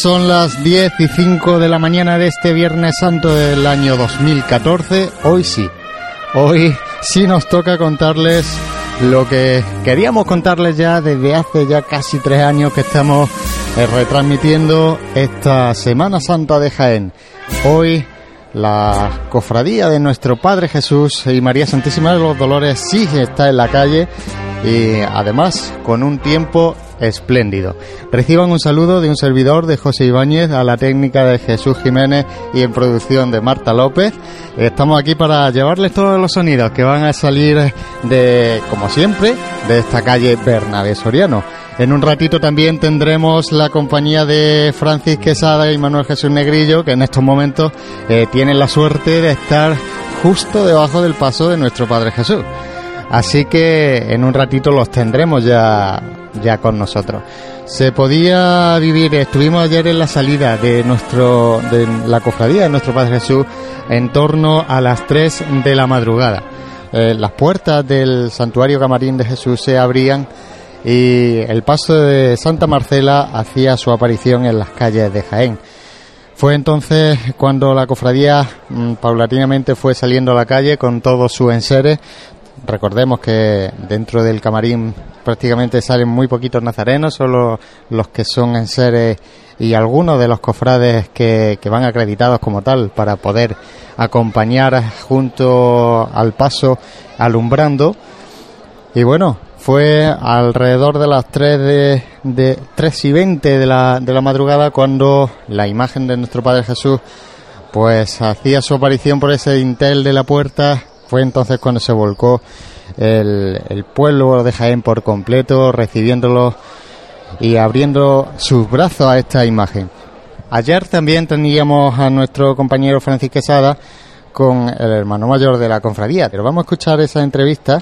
Son las 10 y 5 de la mañana de este Viernes Santo del año 2014. Hoy sí, hoy sí nos toca contarles lo que queríamos contarles ya desde hace ya casi tres años que estamos eh, retransmitiendo esta Semana Santa de Jaén. Hoy la cofradía de nuestro Padre Jesús y María Santísima de los Dolores sí está en la calle y además con un tiempo espléndido. Reciban un saludo de un servidor de José Ibáñez a la técnica de Jesús Jiménez y en producción de Marta López. Estamos aquí para llevarles todos los sonidos que van a salir de, como siempre, de esta calle Bernabé Soriano. En un ratito también tendremos la compañía de Francis Quesada y Manuel Jesús Negrillo, que en estos momentos eh, tienen la suerte de estar justo debajo del paso de nuestro Padre Jesús. Así que en un ratito los tendremos ya, ya con nosotros. Se podía vivir, estuvimos ayer en la salida de nuestro, de la cofradía de nuestro Padre Jesús en torno a las 3 de la madrugada. Eh, las puertas del santuario camarín de Jesús se abrían y el paso de Santa Marcela hacía su aparición en las calles de Jaén. Fue entonces cuando la cofradía mm, paulatinamente fue saliendo a la calle con todos sus enseres, Recordemos que dentro del camarín prácticamente salen muy poquitos nazarenos, solo los que son en seres y algunos de los cofrades que, que, van acreditados como tal para poder acompañar junto al paso alumbrando. Y bueno, fue alrededor de las 3, de, de 3 y 20 de la, de la madrugada cuando la imagen de nuestro Padre Jesús pues hacía su aparición por ese dintel de la puerta fue entonces cuando se volcó el, pueblo de Jaén por completo, recibiéndolo y abriendo sus brazos a esta imagen. Ayer también teníamos a nuestro compañero Francis Quesada con el hermano mayor de la confradía, pero vamos a escuchar esa entrevista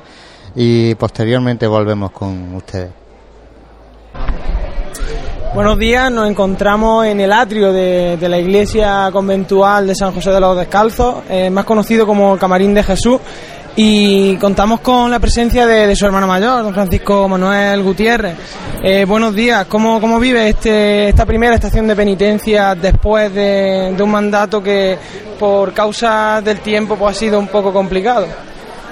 y posteriormente volvemos con ustedes. Buenos días, nos encontramos en el atrio de, la iglesia conventual de San José de los Descalzos, eh, más conocido como el Camarín de Jesús, y contamos con la presencia de, su hermano mayor, don Francisco Manuel Gutiérrez. Eh, buenos días, ¿cómo, cómo vive este, esta primera estación de penitencia después de, un mandato que por causa del tiempo pues, ha sido un poco complicado?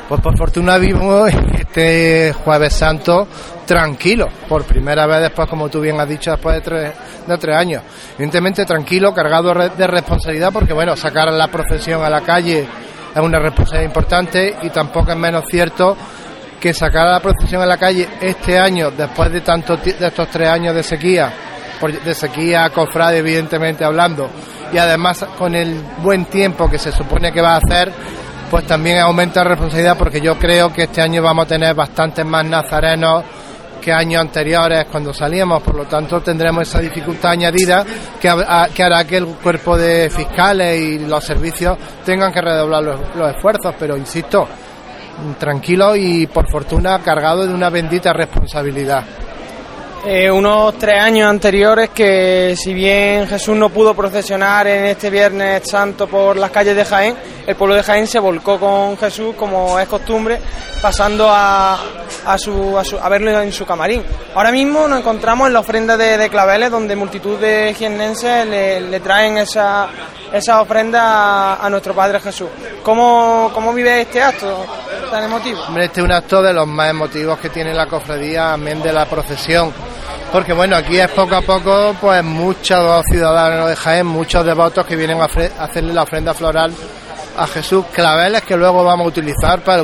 Pues por fortuna vimos este jueves santo tranquilo, por primera vez después, como tú bien has dicho, después de tres, de tres años. Evidentemente tranquilo, cargado de responsabilidad, porque bueno, sacar la procesión a la calle es una responsabilidad importante y tampoco es menos cierto que sacar la procesión a la calle este año, después de, tanto, de estos tres años de sequía, de sequía cofrade evidentemente hablando, y además con el buen tiempo que se supone que va a hacer, pues también aumenta la responsabilidad porque yo creo que este año vamos a tener bastantes más nazarenos que años anteriores cuando salíamos, por lo tanto tendremos esa dificultad añadida que, hará que el cuerpo de fiscales y los servicios tengan que redoblar los, esfuerzos, pero insisto, tranquilo y por fortuna cargado de una bendita responsabilidad. Eh, unos tres años anteriores que si bien Jesús no pudo procesionar en este Viernes Santo por las calles de Jaén, el pueblo de Jaén se volcó con Jesús como es costumbre, pasando a, a, su, a, verlo en su camarín. Ahora mismo nos encontramos en la ofrenda de, claveles donde multitud de jiennenses le, traen esa, esa ofrenda a, nuestro Padre Jesús. ¿Cómo, ¿Cómo vive este acto tan emotivo? Este es un acto de los más emotivos que tiene la cofradía, amén de la procesión porque bueno, aquí es poco a poco, pues muchos ciudadanos de Jaén, muchos devotos que vienen a hacerle la ofrenda floral a Jesús, claveles que luego vamos a utilizar para,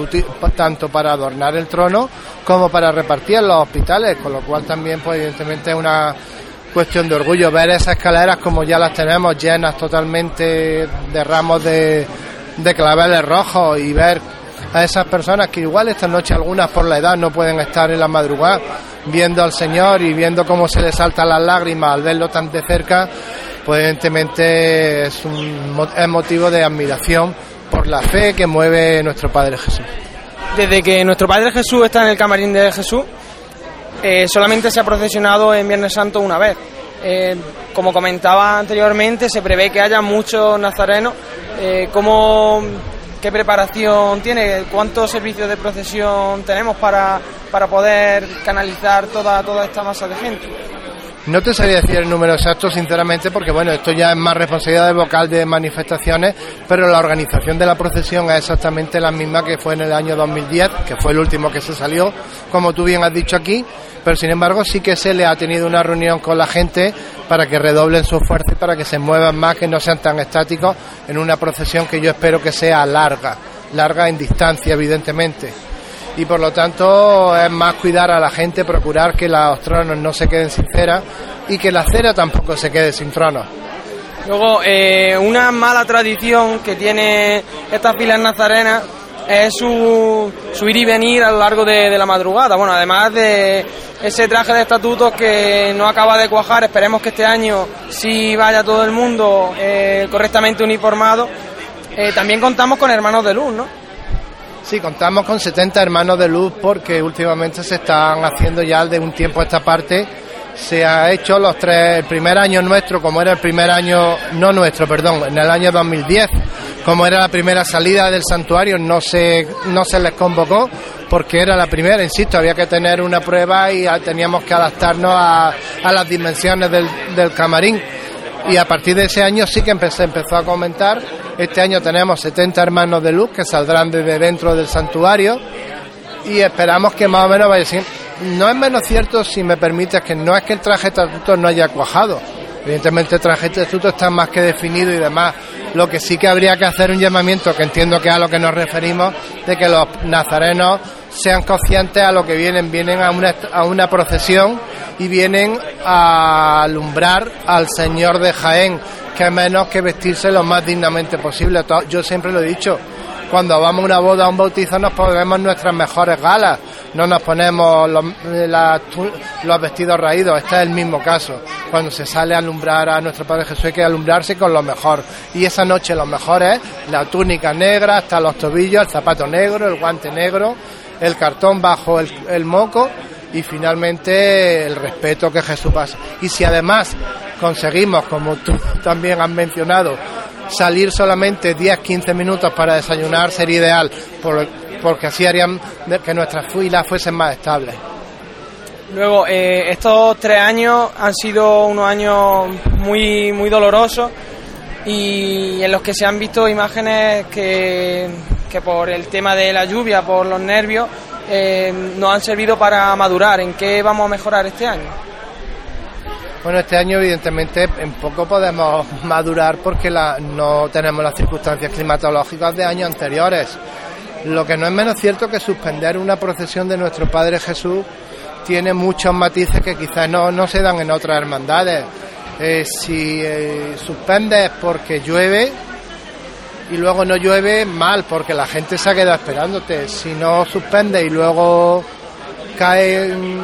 tanto para adornar el trono como para repartir en los hospitales, con lo cual también, pues evidentemente es una cuestión de orgullo ver esas escaleras como ya las tenemos llenas totalmente de ramos de, de claveles rojos y ver a esas personas que igual esta noche algunas por la edad no pueden estar en la madrugada viendo al Señor y viendo cómo se le saltan las lágrimas al verlo tan de cerca, pues evidentemente es un es motivo de admiración por la fe que mueve nuestro Padre Jesús. Desde que nuestro Padre Jesús está en el camarín de Jesús, eh, solamente se ha procesionado en Viernes Santo una vez. Eh, como comentaba anteriormente, se prevé que haya muchos nazarenos. Eh, ¿cómo, ¿Qué preparación tiene? ¿Cuántos servicios de procesión tenemos para, para poder canalizar toda, toda esta masa de gente? No te sabría decir el número exacto, sinceramente, porque bueno, esto ya es más responsabilidad del vocal de manifestaciones, pero la organización de la procesión es exactamente la misma que fue en el año 2010, que fue el último que se salió, como tú bien has dicho aquí, pero sin embargo sí que se le ha tenido una reunión con la gente para que redoblen su esfuerzo y para que se muevan más, que no sean tan estáticos en una procesión que yo espero que sea larga, larga en distancia, evidentemente. Y por lo tanto es más cuidar a la gente, procurar que los tronos no se queden sin cera y que la cera tampoco se quede sin tronos. Luego, eh, una mala tradición que tiene estas filas nazarenas es su, ir y venir a lo largo de, la madrugada. Bueno, además de ese traje de estatutos que no acaba de cuajar, esperemos que este año sí vaya todo el mundo eh, correctamente uniformado. Eh, también contamos con hermanos de luz, ¿no? Sí, contamos con 70 hermanos de luz porque últimamente se están haciendo ya de un tiempo a esta parte se ha hecho los tres, el primer año nuestro, como era el primer año, no nuestro, perdón, en el año 2010, como era la primera salida del santuario, no se, no se les convocó porque era la primera, insisto, había que tener una prueba y teníamos que adaptarnos a, las dimensiones del, camarín. Y a partir de ese año sí que empecé, empezó a comentar. Este año tenemos 70 hermanos de luz que saldrán desde dentro del santuario y esperamos que más o menos vaya no es menos cierto, si me permites, que no es que el traje estatuto no haya cuajado. Evidentemente el traje estatuto está más que definido y demás. Lo que sí que habría que hacer un llamamiento, que entiendo que es a lo que nos referimos, de que los nazarenos sean conscientes a lo que vienen. Vienen a una, a una procesión y vienen a alumbrar al Señor de Jaén, que menos que vestirse lo más dignamente posible. Yo siempre lo he dicho, cuando vamos a una boda o un bautizo nos ponemos nuestras mejores galas, no nos ponemos los, los vestidos raídos, este es el mismo caso. Cuando se sale a alumbrar a nuestro Padre Jesús hay que alumbrarse con lo mejor. Y esa noche lo mejor es la túnica negra hasta los tobillos, el zapato negro, el guante negro, el cartón bajo el, el moco y finalmente el respeto que Jesús pasa. Y si además conseguimos, como tú también has mencionado, salir solamente 10-15 minutos para desayunar sería ideal, porque así harían que nuestras filas fuesen más estables. Luego, eh, estos tres años han sido unos años muy, muy dolorosos y en los que se han visto imágenes que, que por el tema de la lluvia, por los nervios, eh, nos han servido para madurar. ¿En qué vamos a mejorar este año? Bueno, este año evidentemente en poco podemos madurar porque no tenemos las circunstancias climatológicas de años anteriores. Lo que no es menos cierto que suspender una procesión de nuestro Padre Jesús tiene muchos matices que quizás no, se dan en otras hermandades. Eh, si eh, suspendes porque llueve y luego no llueve, mal, porque la gente se ha quedado esperándote. Si no suspendes y luego caen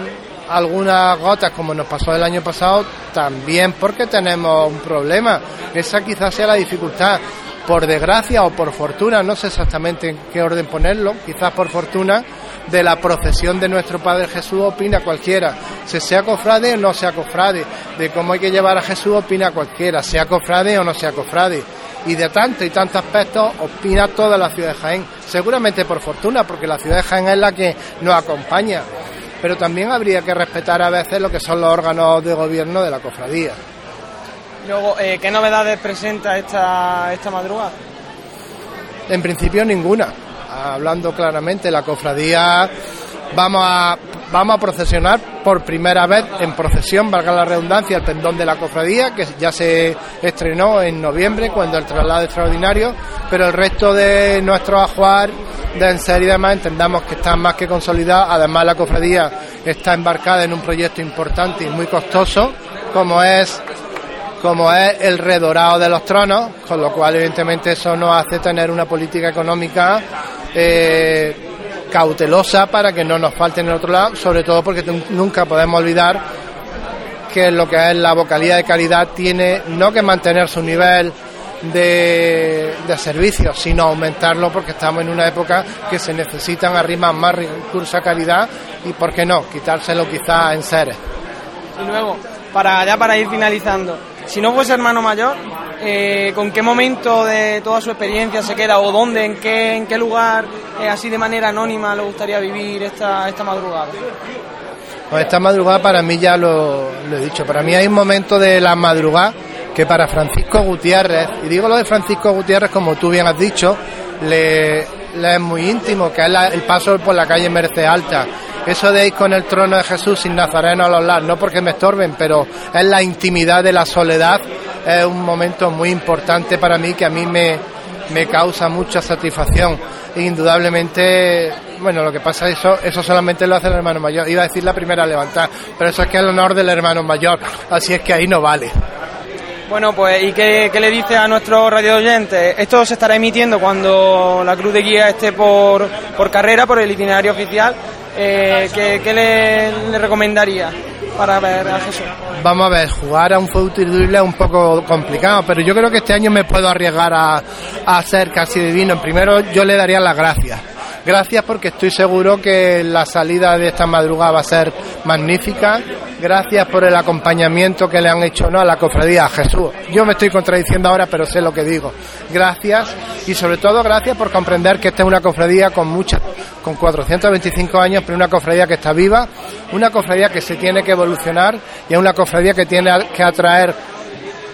algunas gotas como nos pasó el año pasado, también porque tenemos un problema. Esa quizás sea la dificultad. Por desgracia o por fortuna, no sé exactamente en qué orden ponerlo, quizás por fortuna, de la procesión de nuestro Padre Jesús opina cualquiera. Se sea cofrade o no sea cofrade. De cómo hay que llevar a Jesús opina cualquiera, sea cofrade o no sea cofrade. Y de tanto y tantos aspectos opina toda la ciudad de Jaén. Seguramente por fortuna, porque la ciudad de Jaén es la que nos acompaña pero también habría que respetar a veces lo que son los órganos de gobierno de la cofradía. Luego, eh, ¿qué novedades presenta esta, esta madrugada? En principio ninguna. Hablando claramente, la cofradía vamos a, vamos a procesionar por primera vez en procesión, valga la redundancia, el pendón de la cofradía, que ya se estrenó en noviembre cuando el traslado extraordinario, pero el resto de nuestros ajuar de en serie y demás entendamos que están más que consolidados. Además, la cofradía está embarcada en un proyecto importante y muy costoso, como es como es el redorado de los tronos, con lo cual evidentemente eso nos hace tener una política económica eh, cautelosa para que no nos falte en el otro lado, sobre todo porque nunca podemos olvidar que lo que es la vocalía de calidad tiene no que mantener su nivel de, de servicios, sino aumentarlo porque estamos en una época que se necesitan arriba más recursos a calidad y, ¿por qué no?, quitárselo quizá en seres. Y luego, para ya para ir finalizando, si no fuese hermano mayor, eh, ¿con qué momento de toda su experiencia se queda o dónde, en qué, en qué lugar, eh, así de manera anónima, le gustaría vivir esta, esta madrugada? Pues esta madrugada para mí ya lo, lo he dicho, para mí hay un momento de la madrugada que para Francisco Gutiérrez, y digo lo de Francisco Gutiérrez como tú bien has dicho, le, le es muy íntimo, que es la- el paso por la calle Merced Alta. Eso de ir con el trono de Jesús sin Nazareno a los lados, no porque me estorben, pero es la intimidad de la soledad, es un momento muy importante para mí que a mí me, me causa mucha satisfacción. Indudablemente, bueno, lo que pasa es eso, eso solamente lo hace el hermano mayor. Iba a decir la primera a levantar, pero eso es que es el honor del hermano mayor, así es que ahí no vale. Bueno, pues, ¿y qué, le dice a nuestros radio oyentes? Esto se estará emitiendo cuando la Cruz de Guía esté por, por carrera, por el itinerario oficial. Eh, ¿qué, le recomendaría para ver a Jesús? Vamos a ver, jugar a un futurible es un poco complicado, pero yo creo que este año me puedo arriesgar a, a ser casi divino. Primero yo le daría las gracias. Gracias porque estoy seguro que la salida de esta madrugada va a ser magnífica. Gracias por el acompañamiento que le han hecho ¿no? a la cofradía, Jesús. Yo me estoy contradiciendo ahora, pero sé lo que digo. Gracias y sobre todo gracias por comprender que esta es una cofradía con muchas, con 425 años, pero una cofradía que está viva, una cofradía que se tiene que evolucionar y es una cofradía que tiene que atraer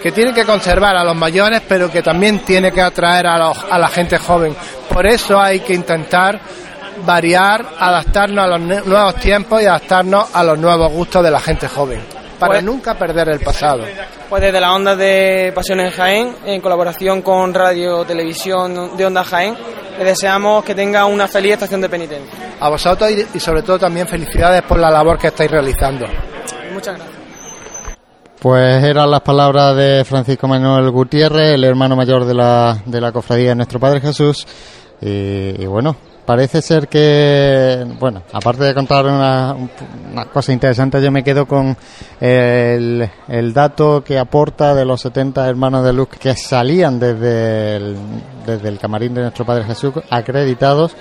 que tiene que conservar a los mayores, pero que también tiene que atraer a, los- a la gente joven. Por eso hay que intentar variar, adaptarnos a los nuevos tiempos y adaptarnos a los nuevos gustos de la gente joven, para Pues- nunca perder el pasado. Pues desde la onda de Pasiones en Jaén, en colaboración con Radio Televisión de Onda Jaén, le deseamos que tenga una feliz estación de penitencia. A vosotros y, y sobre todo también felicidades por la labor que estáis realizando. Muchas gracias. Pues eran las palabras de Francisco Manuel Gutiérrez, el hermano mayor de la, de la cofradía de Nuestro Padre Jesús. Y, bueno, parece ser que, bueno, aparte de contar una- cosas interesantes, yo me quedo con el, dato que aporta de los 70 hermanos de luz que salían desde desde el camarín de Nuestro Padre Jesús acreditados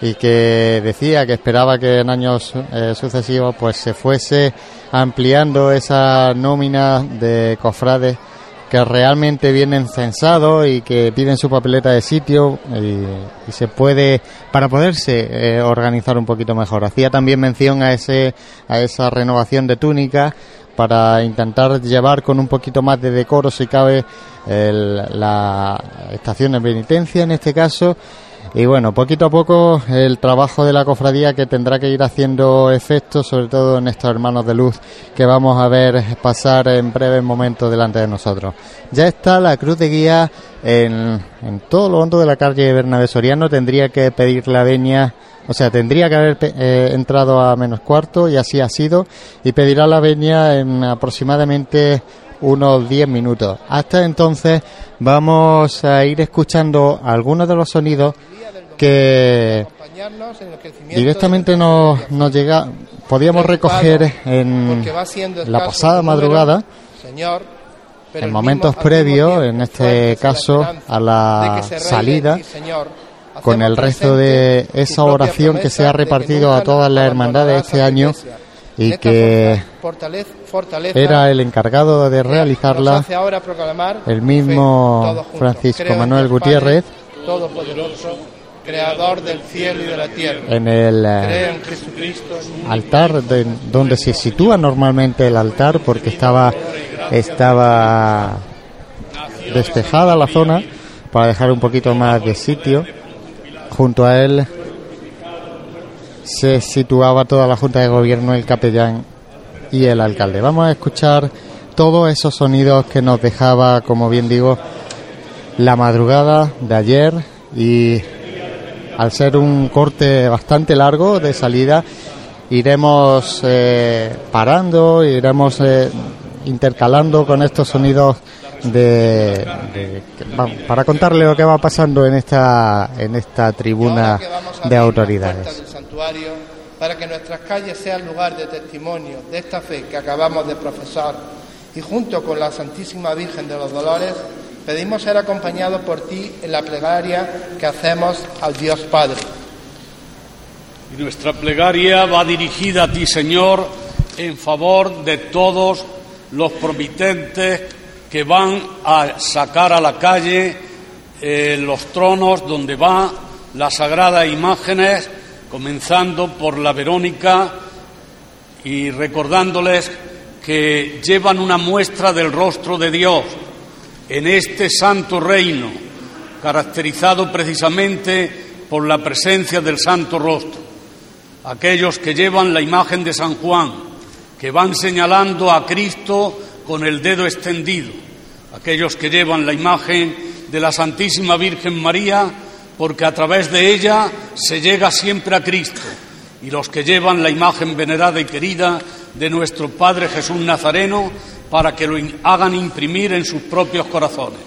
y que decía que esperaba que en años eh, sucesivos pues se fuese ampliando esa nómina de cofrades que realmente vienen censados y que piden su papeleta de sitio y, se puede para poderse eh, organizar un poquito mejor. Hacía también mención a ese a esa renovación de túnicas para intentar llevar con un poquito más de decoro si cabe la estación de penitencia en este caso y bueno, poquito a poco el trabajo de la cofradía que tendrá que ir haciendo efecto, sobre todo en estos hermanos de luz que vamos a ver pasar en breves momentos delante de nosotros. Ya está la cruz de guía en, en todo lo hondo de la calle Bernabé Soriano, tendría que pedir la veña, o sea, tendría que haber eh, entrado a menos cuarto y así ha sido, y pedirá la veña en aproximadamente unos 10 minutos. Hasta entonces vamos a ir escuchando algunos de los sonidos que directamente nos, nos llega, podíamos recoger en la pasada madrugada, en momentos previos, en este caso a la salida, con el resto de esa oración que se ha repartido a todas las hermandades este año y que era el encargado de realizarla el mismo. Francisco Manuel Gutiérrez. Creador del cielo y de la tierra. en el eh, Creo en Jesucristo, altar de- donde se sitúa normalmente el altar porque estaba estaba despejada la zona para dejar un poquito más de sitio. Junto a él se situaba toda la junta de gobierno el capellán y el alcalde. Vamos a escuchar todos esos sonidos que nos dejaba como bien digo la madrugada de ayer y al ser un corte bastante largo de salida, iremos eh, parando, iremos eh, intercalando con estos sonidos de, de- para contarle lo que va pasando en esta en esta tribuna de autoridades. para que nuestras calles sean lugar de testimonio de esta fe que acabamos de profesar y junto con la Santísima Virgen de los Dolores pedimos ser acompañados por ti en la plegaria que hacemos al Dios Padre. Y nuestra plegaria va dirigida a ti, Señor, en favor de todos los promitentes que van a sacar a la calle eh, los tronos donde van las sagradas imágenes, comenzando por la Verónica y recordándoles que llevan una muestra del rostro de Dios en este santo reino, caracterizado precisamente por la presencia del santo rostro. Aquellos que llevan la imagen de San Juan, que van señalando a Cristo con el dedo extendido. Aquellos que llevan la imagen de la Santísima Virgen María, porque a través de ella se llega siempre a Cristo. Y los que llevan la imagen venerada y querida de nuestro Padre Jesús Nazareno, para que lo hagan imprimir en sus propios corazones.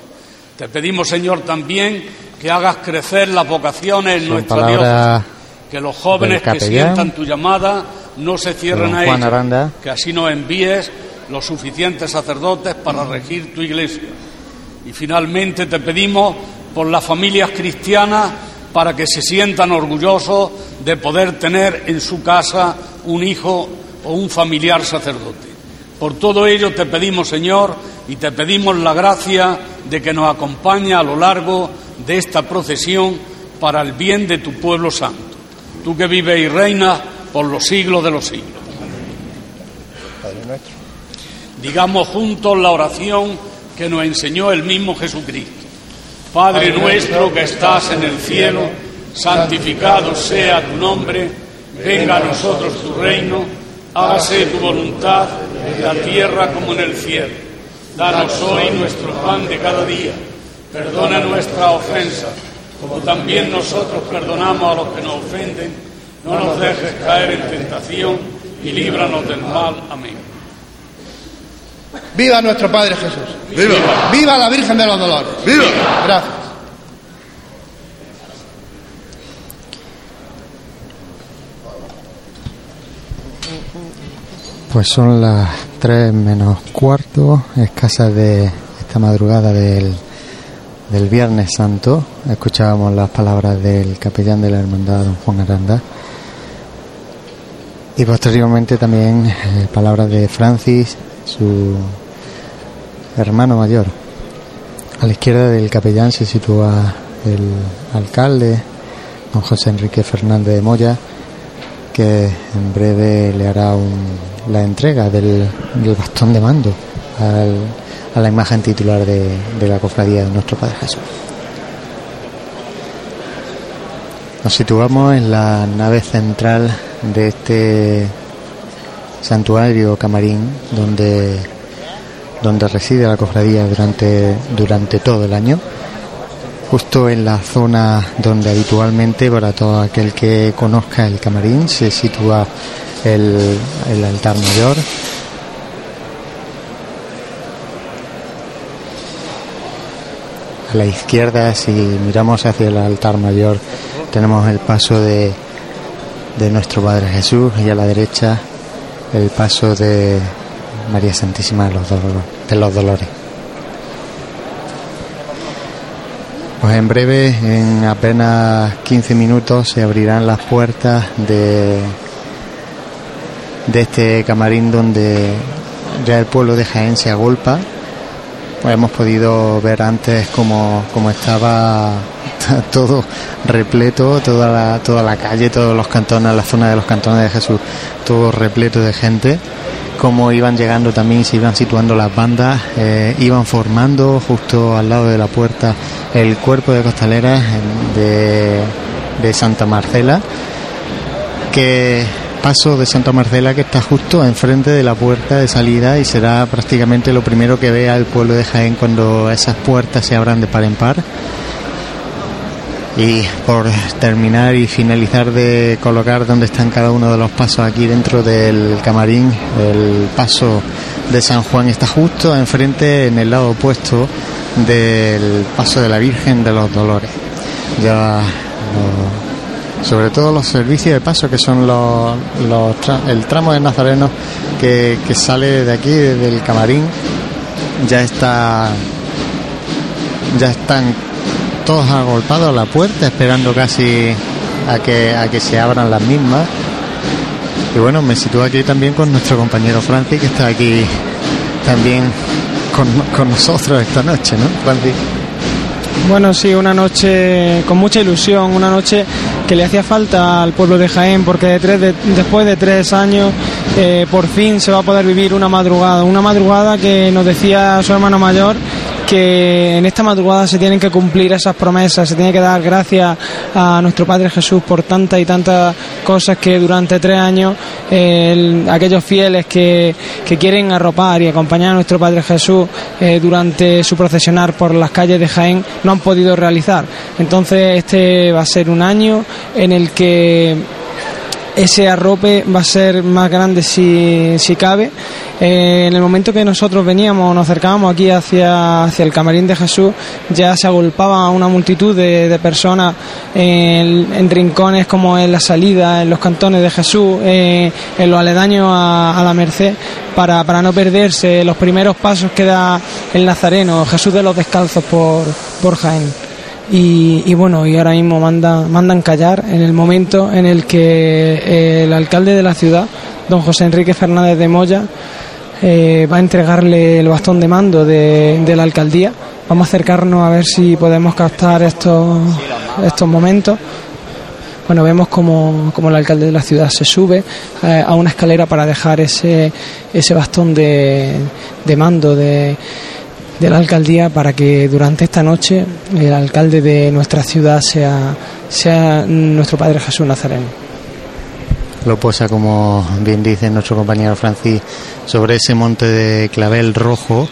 Te pedimos, Señor, también que hagas crecer las vocaciones en nuestra diócesis, que los jóvenes que sientan tu llamada no se cierren a ella, que así nos envíes los suficientes sacerdotes para regir tu iglesia. Y finalmente te pedimos por las familias cristianas para que se sientan orgullosos de poder tener en su casa un hijo o un familiar sacerdote. Por todo ello te pedimos, Señor, y te pedimos la gracia de que nos acompañe a lo largo de esta procesión para el bien de tu pueblo santo. Tú que vives y reinas por los siglos de los siglos. Digamos juntos la oración que nos enseñó el mismo Jesucristo. Padre nuestro que estás en el cielo, santificado sea tu nombre, venga a nosotros tu reino hágase tu voluntad en la tierra como en el cielo. Danos hoy nuestro pan de cada día. Perdona nuestra ofensa, como también nosotros perdonamos a los que nos ofenden. No nos dejes caer en tentación y líbranos del mal. Amén. Viva nuestro Padre Jesús. Viva. Viva la Virgen de los Dolores. Viva. Gracias. Pues son las tres menos cuarto, escasas de esta madrugada del, del Viernes Santo. Escuchábamos las palabras del capellán de la Hermandad, don Juan Aranda. Y posteriormente también eh, palabras de Francis, su hermano mayor. A la izquierda del capellán se sitúa el alcalde, don José Enrique Fernández de Moya, que en breve le hará un la entrega del, bastón de mando a la imagen titular de, de la cofradía de nuestro Padre Jesús. Nos situamos en la nave central de este santuario camarín donde, donde reside la cofradía durante, durante todo el año justo en la zona donde habitualmente para todo aquel que conozca el camarín se sitúa el, altar mayor. A la izquierda, si miramos hacia el altar mayor, tenemos el paso de, nuestro Padre Jesús y a la derecha el paso de María Santísima de los Dolores. Pues en breve, en apenas 15 minutos, se abrirán las puertas de de este camarín donde ya el pueblo de Jaén se agolpa. Pues hemos podido ver antes cómo, estaba todo repleto, toda toda la calle, todos los cantones, la zona de los cantones de Jesús, todo repleto de gente, cómo iban llegando también, se iban situando las bandas, eh, iban formando justo al lado de la puerta el cuerpo de costaleras de, de Santa Marcela, que paso de Santa Marcela que está justo enfrente de la puerta de salida y será prácticamente lo primero que vea el pueblo de Jaén cuando esas puertas se abran de par en par. Y por terminar y finalizar de colocar donde están cada uno de los pasos aquí dentro del camarín, el paso de San Juan está justo enfrente en el lado opuesto del paso de la Virgen de los Dolores. Ya sobre todo los servicios de paso que son los, el tramo de Nazareno que, sale de aquí del camarín ya está ya están todos agolpados a la puerta esperando casi a que a que se abran las mismas. Y bueno me sitúo aquí también con nuestro compañero Francis que está aquí también con, con nosotros esta noche ¿no Francis? Bueno, sí, una noche con mucha ilusión, una noche que le hacía falta al pueblo de Jaén, porque después de tres años eh, por fin se va a poder vivir una madrugada, una madrugada que nos decía su hermano mayor que en esta madrugada se tienen que cumplir esas promesas, se tiene que dar gracias a nuestro Padre Jesús por tantas y tantas cosas que durante tres años aquellos fieles que, quieren arropar y acompañar a nuestro Padre Jesús eh, durante su procesionar por las calles de Jaén no han podido realizar. Entonces este va a ser un año en el que ese arrope va a ser más grande si, si cabe. Eh, en el momento que nosotros veníamos, nos acercábamos aquí hacia, hacia el camarín de Jesús, ya se agolpaba una multitud de, personas en, rincones como en la salida, en los cantones de Jesús, eh, en los aledaños a, la Merced, para, para no perderse los primeros pasos que da el Nazareno, Jesús de los Descalzos por, por Jaén. Y, bueno, y ahora mismo manda, mandan callar en el momento en el que eh, el alcalde de la ciudad, don José Enrique Fernández de Moya, eh, va a entregarle el bastón de mando de, la alcaldía. Vamos a acercarnos a ver si podemos captar estos, estos momentos. Bueno, vemos como, el alcalde de la ciudad se sube eh, a una escalera para dejar ese, ese bastón de, de mando de, de la alcaldía para que durante esta noche el alcalde de nuestra ciudad sea, sea nuestro Padre Jesús Nazareno. Lo posa, como bien dice nuestro compañero Francis, sobre ese monte de clavel rojo,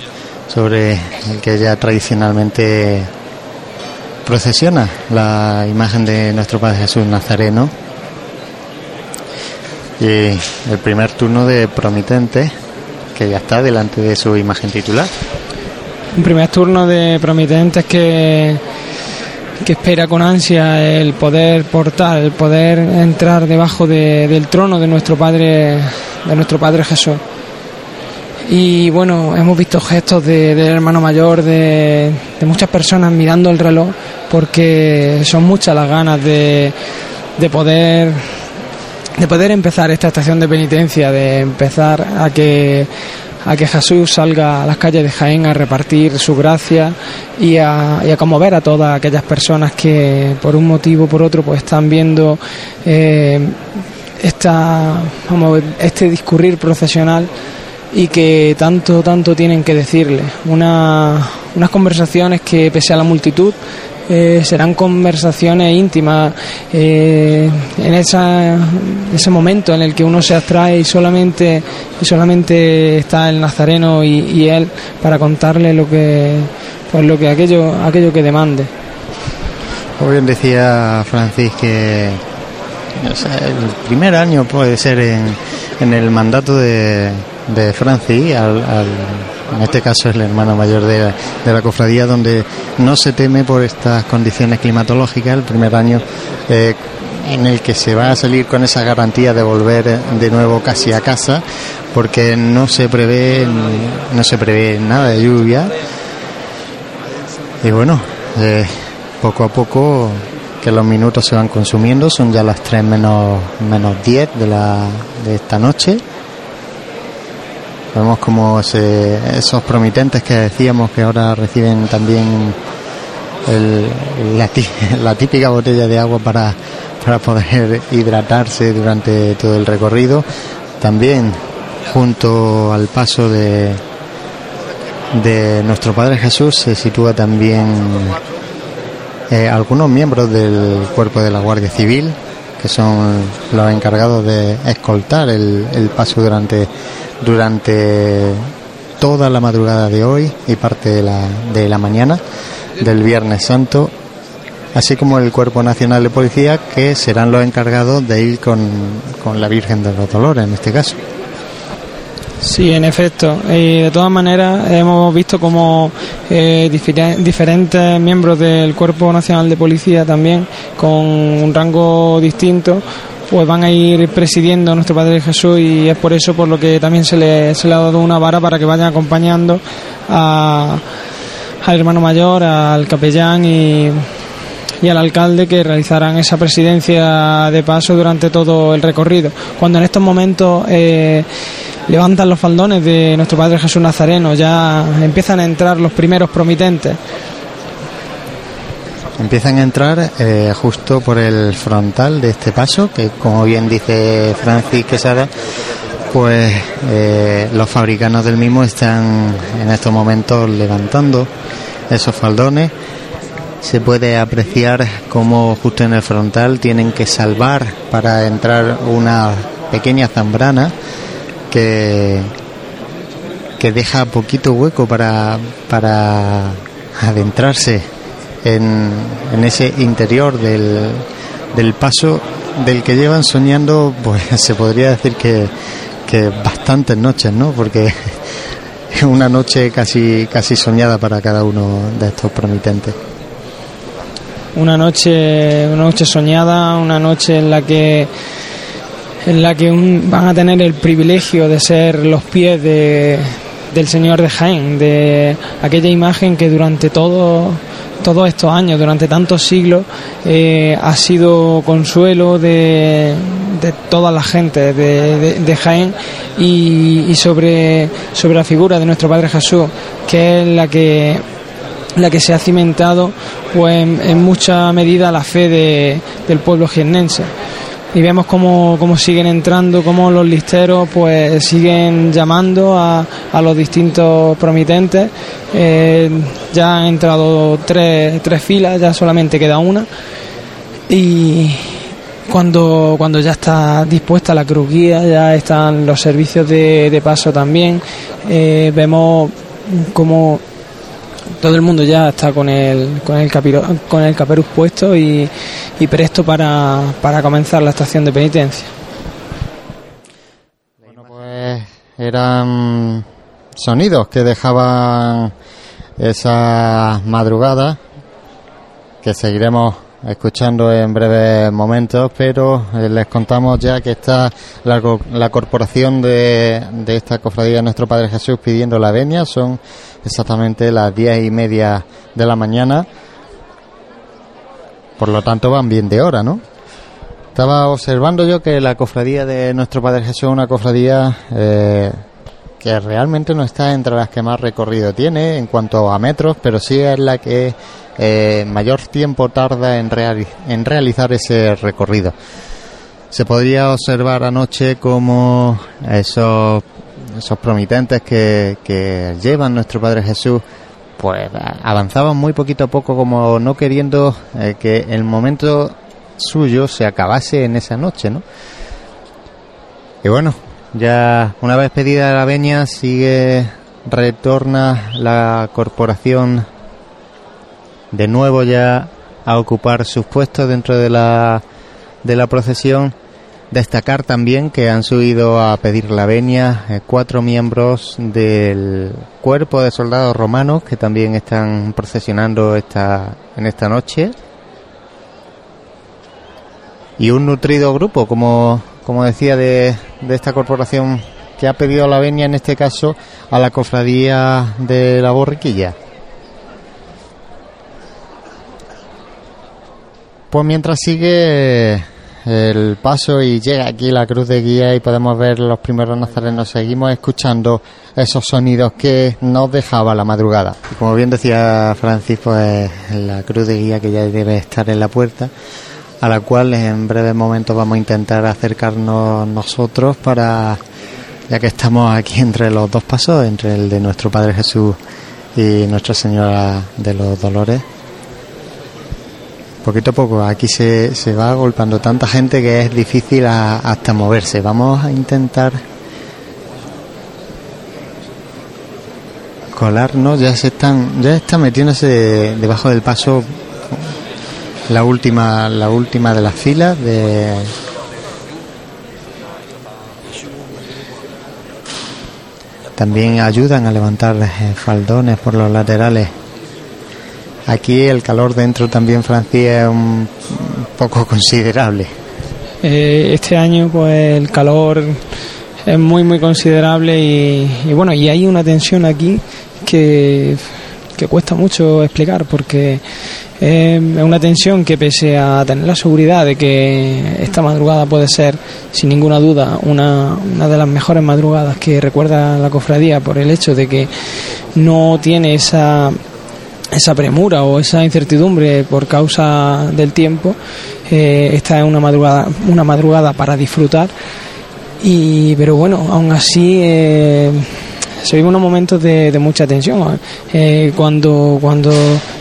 sobre el que ya tradicionalmente procesiona la imagen de nuestro Padre Jesús Nazareno. Y el primer turno de promitente, que ya está delante de su imagen titular un primer turno de promitentes que, que espera con ansia el poder portar, el poder entrar debajo del trono de nuestro Padre, de nuestro Padre Jesús. Y bueno, hemos visto gestos de, del hermano mayor, de, de, muchas personas mirando el reloj, porque son muchas las ganas de, de poder de poder empezar esta estación de penitencia, de empezar a que a que Jesús salga a las calles de Jaén a repartir su gracia y a, y a conmover a todas aquellas personas que por un motivo o por otro pues están viendo eh, esta, este discurrir procesional y que tanto, tanto tienen que decirle. unas conversaciones que pese a la multitud eh, serán conversaciones íntimas eh, en esa, ese momento en el que uno se abstrae y solamente, y solamente está el nazareno y, él para contarle lo que, pues lo que aquello, aquello que demande. Como bien decía Francis que el primer año puede ser en, en el mandato de, de Francis al en este caso es el hermano mayor de, la cofradía, donde no se teme por estas condiciones climatológicas, el primer año eh, en el que se va a salir con esa garantía de volver de nuevo casi a casa, porque no se prevé, no se prevé nada de lluvia. Y bueno, eh, poco a poco que los minutos se van consumiendo, son ya las 3 menos, menos 10 de, la, de esta noche Vemos como esos promitentes que decíamos que ahora reciben también la, típica botella de agua para, para poder hidratarse durante todo el recorrido. También junto al paso de, de nuestro Padre Jesús se sitúa también eh, algunos miembros del cuerpo de la Guardia Civil, que son los encargados de escoltar el, el paso durante durante toda la madrugada de hoy y parte de la, de la mañana del Viernes Santo, así como el Cuerpo Nacional de Policía, que serán los encargados de ir con, con la Virgen de los Dolores en este caso. Sí, en efecto. Y de todas maneras hemos visto como eh, diferentes miembros del Cuerpo Nacional de Policía también, con un rango distinto, pues van a ir presidiendo a nuestro Padre Jesús y es por eso por lo que también se le, se le ha dado una vara para que vayan acompañando al hermano mayor, al capellán y, y al alcalde que realizarán esa presidencia de paso durante todo el recorrido. Cuando en estos momentos eh, levantan los faldones de nuestro Padre Jesús Nazareno, ya empiezan a entrar los primeros promitentes empiezan a entrar eh, justo por el frontal de este paso, que como bien dice Francis Quesada, pues eh, los fabricanos del mismo están en estos momentos levantando esos faldones. Se puede apreciar cómo justo en el frontal tienen que salvar para entrar una pequeña zambrana que, que deja poquito hueco para, para adentrarse en, en ese interior del, del paso del que llevan soñando, pues se podría decir que, que bastantes noches, ¿no? Porque es una noche casi, casi soñada para cada uno de estos promitentes. Una noche, una noche soñada, una noche en la que en la que van a tener el privilegio de ser los pies de, del Señor de Jaén, de aquella imagen que durante todo, todos estos años, durante tantos siglos, eh, ha sido consuelo de, de toda la gente de, Jaén y, sobre, sobre la figura de nuestro Padre Jesús, que es la que la que se ha cimentado pues en, mucha medida la fe del pueblo jiennense y vemos cómo, cómo, siguen entrando, cómo los listeros pues siguen llamando a, a los distintos promitentes. Eh, ya han entrado tres, tres filas, ya solamente queda una. Y cuando, cuando ya está dispuesta la cruz guía, ya están los servicios de, de paso también, eh, vemos como todo el mundo ya está con el, con el, con el caperuz puesto y, y presto para, para comenzar la estación de penitencia. Bueno, pues eran sonidos que dejaban esa madrugada que seguiremos escuchando en breves momentos, pero eh, les contamos ya que está la, la corporación de, de, esta cofradía de Nuestro Padre Jesús pidiendo la venia, son exactamente las diez y media de la mañana, por lo tanto van bien de hora, ¿no? Estaba observando yo que la cofradía de Nuestro Padre Jesús es una cofradía eh, que realmente no está entre las que más recorrido tiene en cuanto a metros, pero sí es la que eh, mayor tiempo tarda en, realizar ese recorrido. Se podría observar anoche como esos, esos promitentes que, que llevan nuestro Padre Jesús pues avanzaban muy poquito a poco como no queriendo eh, que el momento suyo se acabase en esa noche, ¿no? Y bueno, ya una vez pedida la veña sigue retorna la corporación de nuevo ya a ocupar sus puestos dentro de la, de la procesión. Destacar también que han subido a pedir la venia eh, cuatro miembros del cuerpo de soldados romanos que también están procesionando esta, en esta noche. Y un nutrido grupo, como, como decía, de, esta corporación que ha pedido la venia, en este caso, a la cofradía de la borriquilla. Pues mientras sigue el paso y llega aquí la cruz de guía y podemos ver los primeros nazarenos, seguimos escuchando esos sonidos que nos dejaba la madrugada. Como bien decía Francis, pues la cruz de guía que ya debe estar en la puerta, a la cual en breves momentos vamos a intentar acercarnos nosotros para, ya que estamos aquí entre los dos pasos, entre el de nuestro Padre Jesús y Nuestra Señora de los Dolores poquito a poco. Aquí se, se va golpeando tanta gente que es difícil hasta moverse. Vamos a intentar colarnos. Ya se están, ya está metiéndose debajo del paso la última, la última de las filas de también ayudan a levantar eh, faldones por los laterales Aquí el calor dentro también, Francia, es un poco considerable. Eh, este año, pues el calor es muy, muy considerable y, bueno, y hay una tensión aquí que, que cuesta mucho explicar porque es una tensión que pese a tener la seguridad de que esta madrugada puede ser sin ninguna duda una, una de las mejores madrugadas que recuerda la cofradía por el hecho de que no tiene esa esa premura o esa incertidumbre por causa del tiempo. Eh, esta es una madrugada, una madrugada para disfrutar. Y, pero bueno, aún así eh, se viven unos momentos de, mucha tensión. Eh, cuando, cuando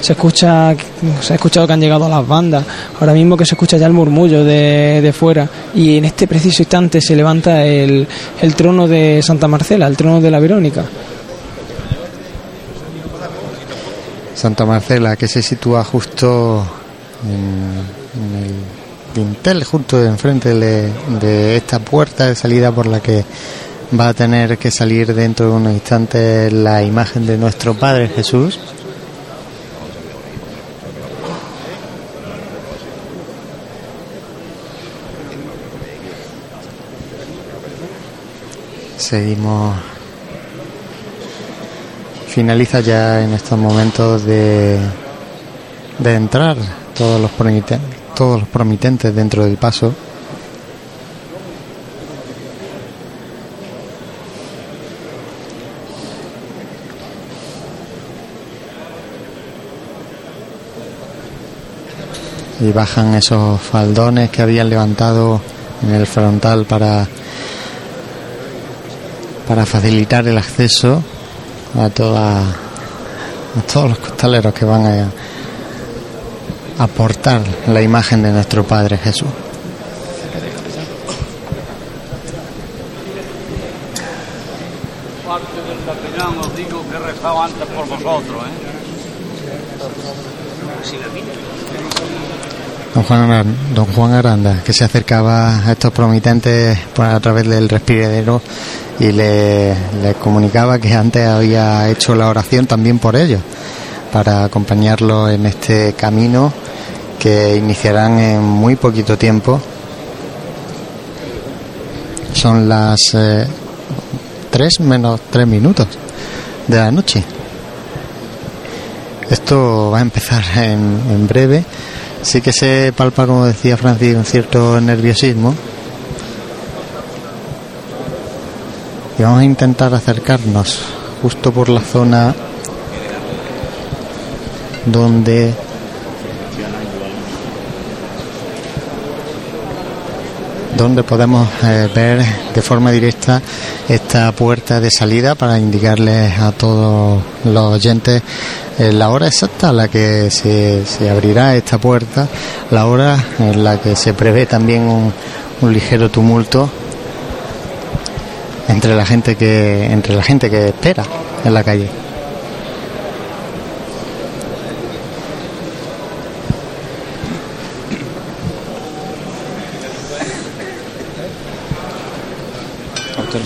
se escucha, se ha escuchado que han llegado las bandas, ahora mismo que se escucha ya el murmullo de, de fuera, y en este preciso instante se levanta el, el trono de Santa Marcela, el trono de la Verónica. Santa Marcela, que se sitúa justo en, el dintel, justo enfrente de, de esta puerta de salida por la que va a tener que salir dentro de unos instantes la imagen de nuestro Padre Jesús. Seguimos finaliza ya en estos momentos de, de entrar todos los, todos los promitentes dentro del paso. Y bajan esos faldones que habían levantado en el frontal para para facilitar el acceso a, toda, a todos los costaleros que van a aportar la imagen de nuestro Padre Jesús. Parte del capellán os digo que rezaba antes por vosotros, ¿eh? Don Juan, Aranda, que se acercaba a estos promitentes a través del respiradero y le, comunicaba que antes había hecho la oración también por ellos, para acompañarlos en este camino que iniciarán en muy poquito tiempo. Son las eh, tres menos tres minutos de la noche. Esto va a empezar en, en breve. Sí que se palpa, como decía Francis, un cierto nerviosismo. Y vamos a intentar acercarnos justo por la zona donde donde podemos eh, ver de forma directa esta puerta de salida para indicarles a todos los oyentes eh, la hora exacta a la que se, se, abrirá esta puerta, la hora en la que se prevé también un, un ligero tumulto entre la gente que entre la gente que espera en la calle.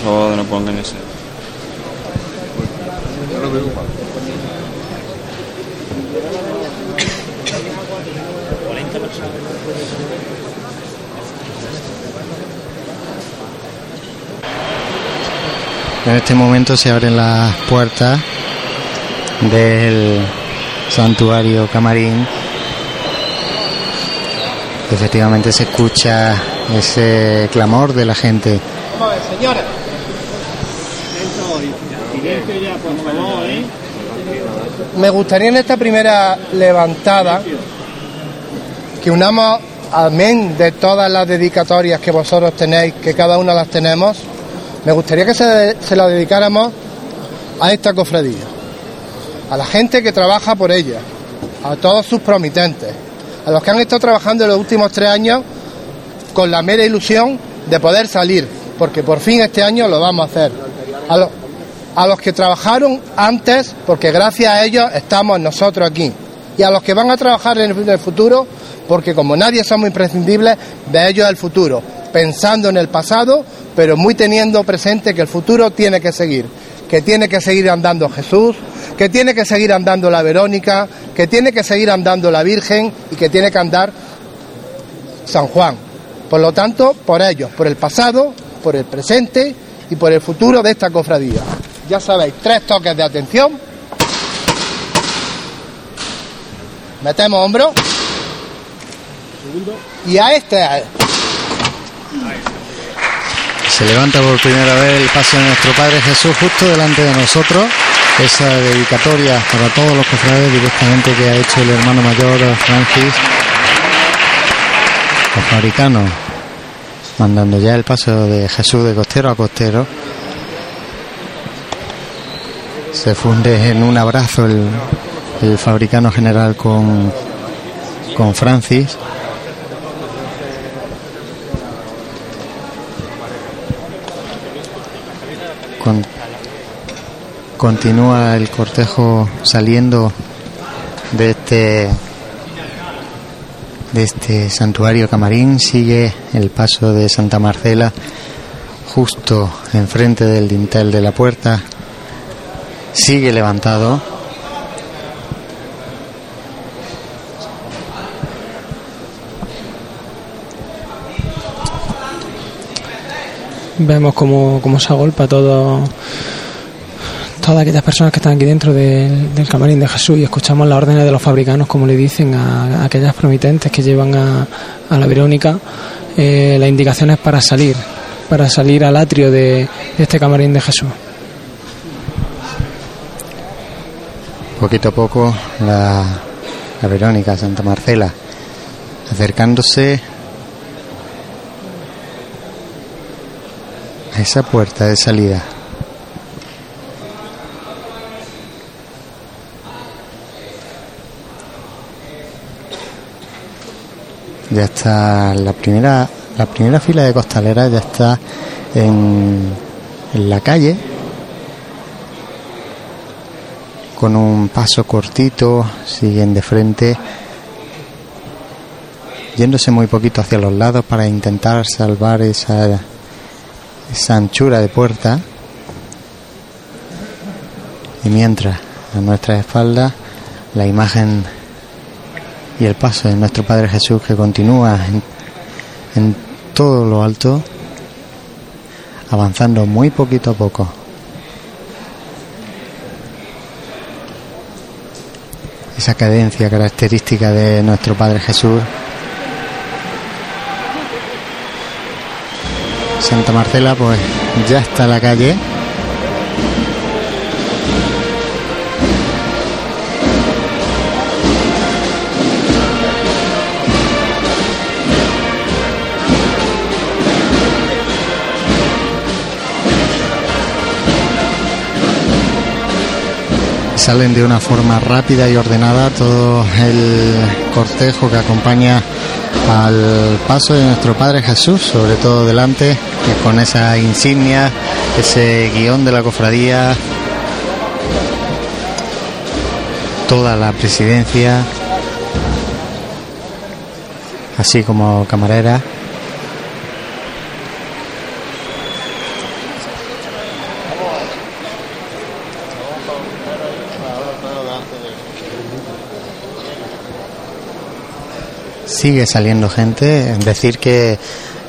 Favor, no pongan ese. En este momento se abren las puertas del santuario camarín. Efectivamente se escucha ese clamor de la gente. Señores. Me gustaría en esta primera levantada que unamos amén de todas las dedicatorias que vosotros tenéis, que cada una las tenemos, me gustaría que se, se la dedicáramos a esta cofradía, a la gente que trabaja por ella, a todos sus promitentes, a los que han estado trabajando en los últimos tres años con la mera ilusión de poder salir, porque por fin este año lo vamos a hacer. A los que trabajaron antes, porque gracias a ellos estamos nosotros aquí. Y a los que van a trabajar en el futuro, porque como nadie somos imprescindibles, de ellos el futuro, pensando en el pasado pero muy teniendo presente que el futuro tiene que seguir, que tiene que seguir andando Jesús, que tiene que seguir andando la Verónica, que tiene que seguir andando la Virgen y que tiene que andar San Juan. Por lo tanto, por ellos, por el pasado, por el presente y por el futuro de esta cofradía. Ya sabéis, tres toques de atención. Metemos hombro. Y a este se levanta por primera vez el paso de nuestro Padre Jesús justo delante de nosotros. esa dedicatoria para todos los cofrades directamente que ha hecho el hermano mayor Francis, los fabricanos, mandando ya el paso de Jesús de costero a costero. Se funde en un abrazo el, el fabricano general con, con Francis. Con, continúa el cortejo saliendo de este de este santuario camarín sigue el paso de Santa Marcela justo enfrente del dintel de la puerta sigue levantado vemos como, como se agolpa todo todas aquellas personas que están aquí dentro del, camarín de Jesús y escuchamos las órdenes de los fabricanos, como le dicen a, aquellas promitentes que llevan a, a la Verónica, eh, las indicaciones para salir, para salir al atrio de este camarín de Jesús. Poquito a poco la, la Verónica Santa Marcela acercándose a esa puerta de salida. Ya está la primera, la primera fila de costaleras ya está en, en la calle con un paso cortito, siguen de frente, yéndose muy poquito hacia los lados para intentar salvar esa, anchura de puerta. Y mientras a nuestra espalda la imagen y el paso de nuestro Padre Jesús que continúa en, en todo lo alto, avanzando muy poquito a poco. Esa cadencia característica de nuestro Padre Jesús. Santa Marcela, pues ya está la calle. Salen de una forma rápida y ordenada todo el cortejo que acompaña al paso de nuestro Padre Jesús, sobre todo delante, con esa insignia, ese guion de la cofradía, toda la presidencia, así como camarera. Sigue saliendo gente. Decir que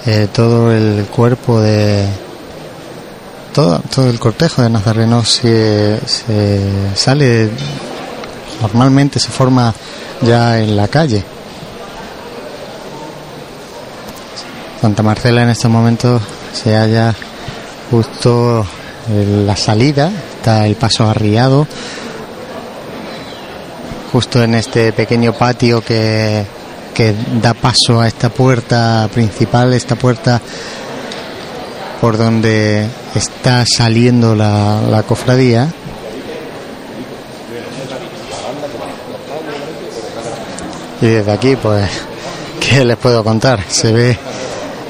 eh, todo el cuerpo de todo, todo el cortejo de nazarenos se, se sale normalmente se forma ya en la calle. Santa Marcela en estos momentos se halla justo en la salida, está el paso arriado, justo en este pequeño patio que que da paso a esta puerta principal, esta puerta por donde está saliendo la, cofradía. Y desde aquí, pues, ¿qué les puedo contar? Se ve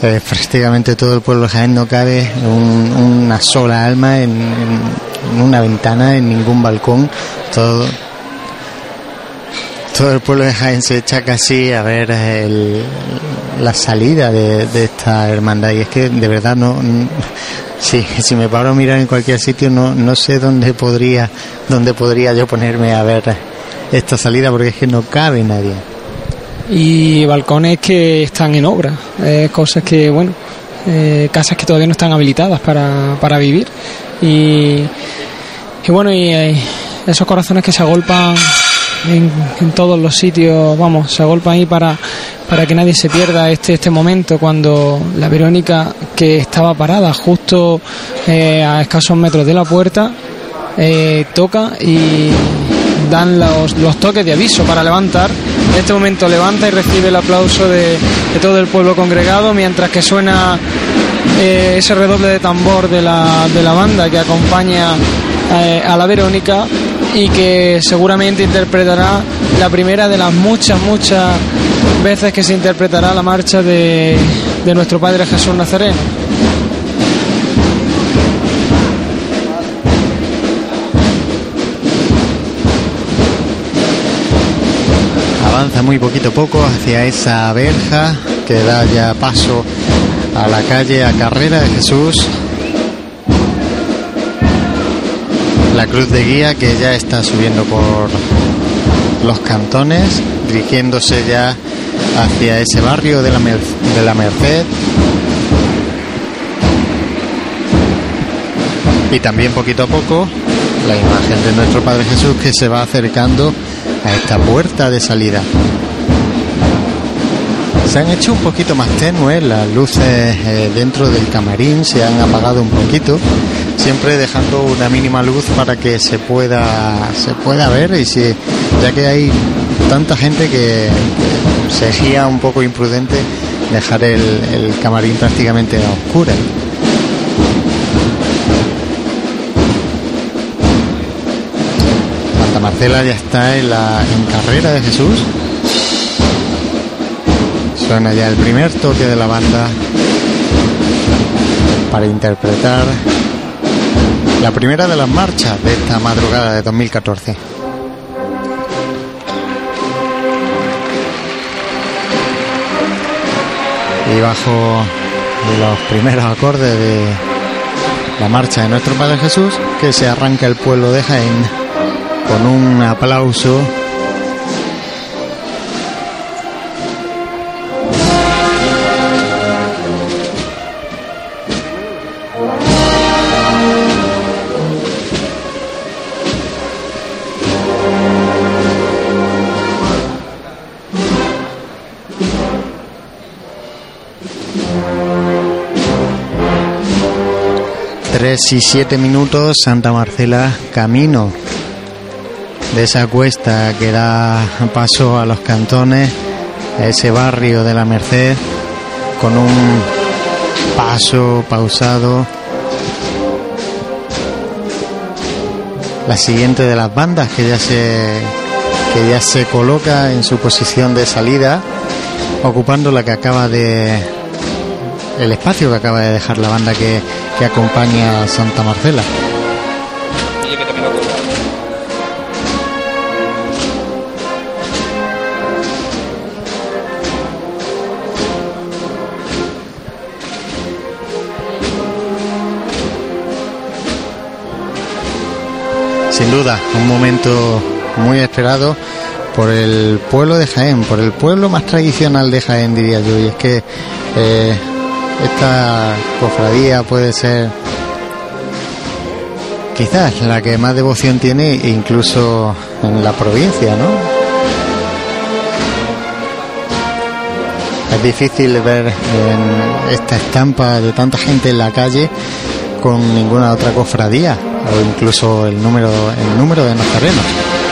eh, prácticamente todo el pueblo de no cabe un- una sola alma en, en una ventana, en ningún balcón, todo, todo el pueblo de Jaén se echa casi a ver el- la salida de, esta hermandad y es que de verdad no sí, si me paro a mirar en cualquier sitio no, no sé dónde podría dónde podría yo ponerme a ver esta salida porque es que no cabe nadie y balcones que están en obra, eh, cosas que, bueno, eh, casas que todavía no están habilitadas para, para vivir. Y, y bueno, y eh, esos corazones que se agolpan en, todos los sitios, vamos, se agolpan ahí para, para que nadie se pierda este, este momento cuando la Verónica, que estaba parada justo eh, a escasos metros de la puerta, eh, toca y dan los, los toques de aviso para levantar. En este momento levanta y recibe el aplauso de, todo el pueblo congregado mientras que suena eh, ese redoble de tambor de la, de la banda que acompaña a la Verónica y que seguramente interpretará la primera de las muchas, muchas veces que se interpretará la marcha de, de nuestro Padre Jesús Nazareno. Avanza muy poquito a poco hacia esa verja que da ya paso a la calle a carrera de Jesús. La cruz de guía que ya está subiendo por los cantones, dirigiéndose ya hacia ese barrio de la, Merced. Y también poquito a poco la imagen de nuestro Padre Jesús que se va acercando a esta puerta de salida. Se han hecho un poquito más tenues las luces eh, dentro del camarín, se han apagado un poquito, siempre dejando una mínima luz para que se pueda se pueda ver y si ya que hay tanta gente que, que sería un poco imprudente dejar el, el camarín prácticamente a oscuras. Santa Marcela ya está en la en carrera de Jesús. Suena ya el primer toque de la banda para interpretar la primera de las marchas de esta madrugada de 2014. Y bajo los primeros acordes de la marcha de nuestro Padre Jesús, que se arranca el pueblo de Jaén con un aplauso Tres y siete minutos, Santa Marcela, camino de esa cuesta que da paso a los cantones, ese barrio de la Merced, con un paso pausado. La siguiente de las bandas que ya se que ya se coloca en su posición de salida, ocupando la que acaba de el espacio que acaba de dejar la banda que, que acompaña a Santa Marcela. Sin duda, un momento muy esperado por el pueblo de Jaén, por el pueblo más tradicional de Jaén, diría yo. Y es que eh, esta cofradía puede ser quizás la que más devoción tiene incluso en la provincia, ¿no? Es difícil ver en esta estampa de tanta gente en la calle con ninguna otra cofradía o incluso el número el número de nazarenos.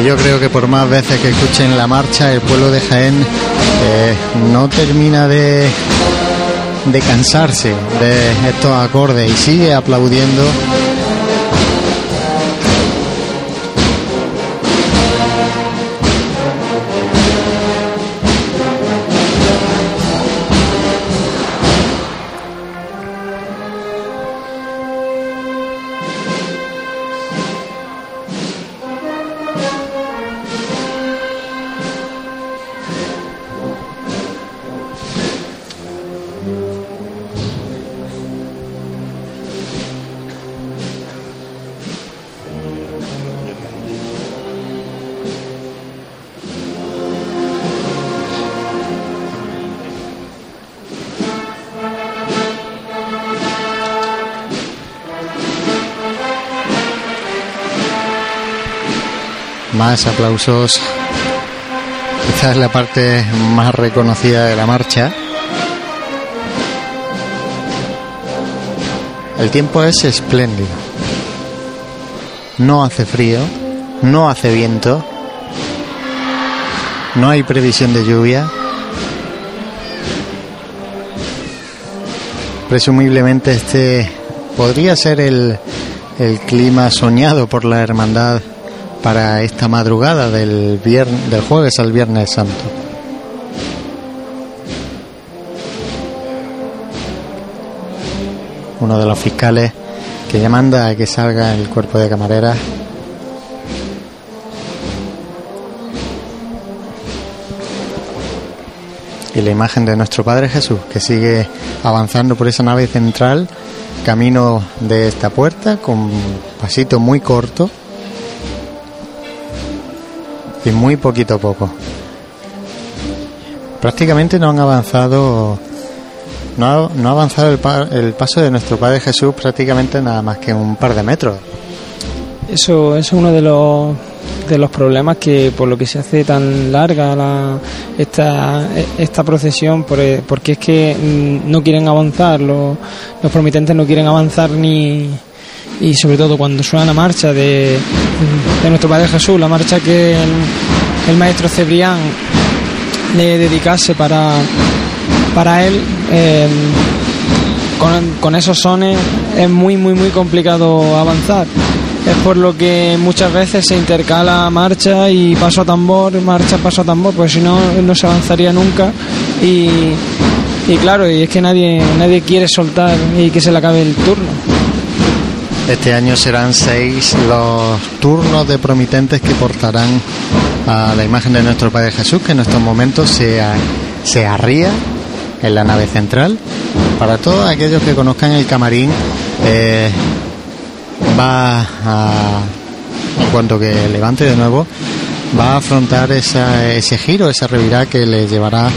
Y yo creo que por más veces que escuchen la marcha, el pueblo de Jaén eh, no termina de, de cansarse de estos acordes y sigue aplaudiendo Más aplausos esta es la parte más reconocida de la marcha. El tiempo es espléndido. No hace frío, no hace viento, no hay previsión de lluvia. Presumiblemente este podría ser el, el clima soñado por la hermandad para esta madrugada del, viernes, del jueves al viernes santo. Uno de los fiscales que ya manda a que salga el cuerpo de camareras y la imagen de nuestro Padre Jesús que sigue avanzando por esa nave central camino de esta puerta con pasito muy corto y muy poquito a poco. Prácticamente no han avanzado, no ha, no ha avanzado el, el paso de nuestro Padre Jesús prácticamente nada más que un par de metros. Eso, es uno de los de los problemas que por lo que se hace tan larga la, esta, esta procesión por- porque es que mm, no quieren avanzar los, los promitentes no quieren avanzar ni y sobre todo cuando suena la marcha de, de nuestro Padre Jesús la marcha que el, maestro Cebrián le dedicase para para él eh, con, con esos sones es muy muy muy complicado avanzar es por lo que muchas veces se intercala marcha y paso a tambor, marcha, paso a tambor, pues si no, no se avanzaría nunca. Y, y claro, y es que nadie, nadie quiere soltar y que se le acabe el turno. Este año serán seis los turnos de promitentes que portarán a la imagen de nuestro Padre Jesús, que en estos momentos se, se arría en la nave central. Para todos aquellos que conozcan el camarín, eh, va a, en cuanto que levante de nuevo, va a afrontar esa- ese giro, esa revirada que le llevará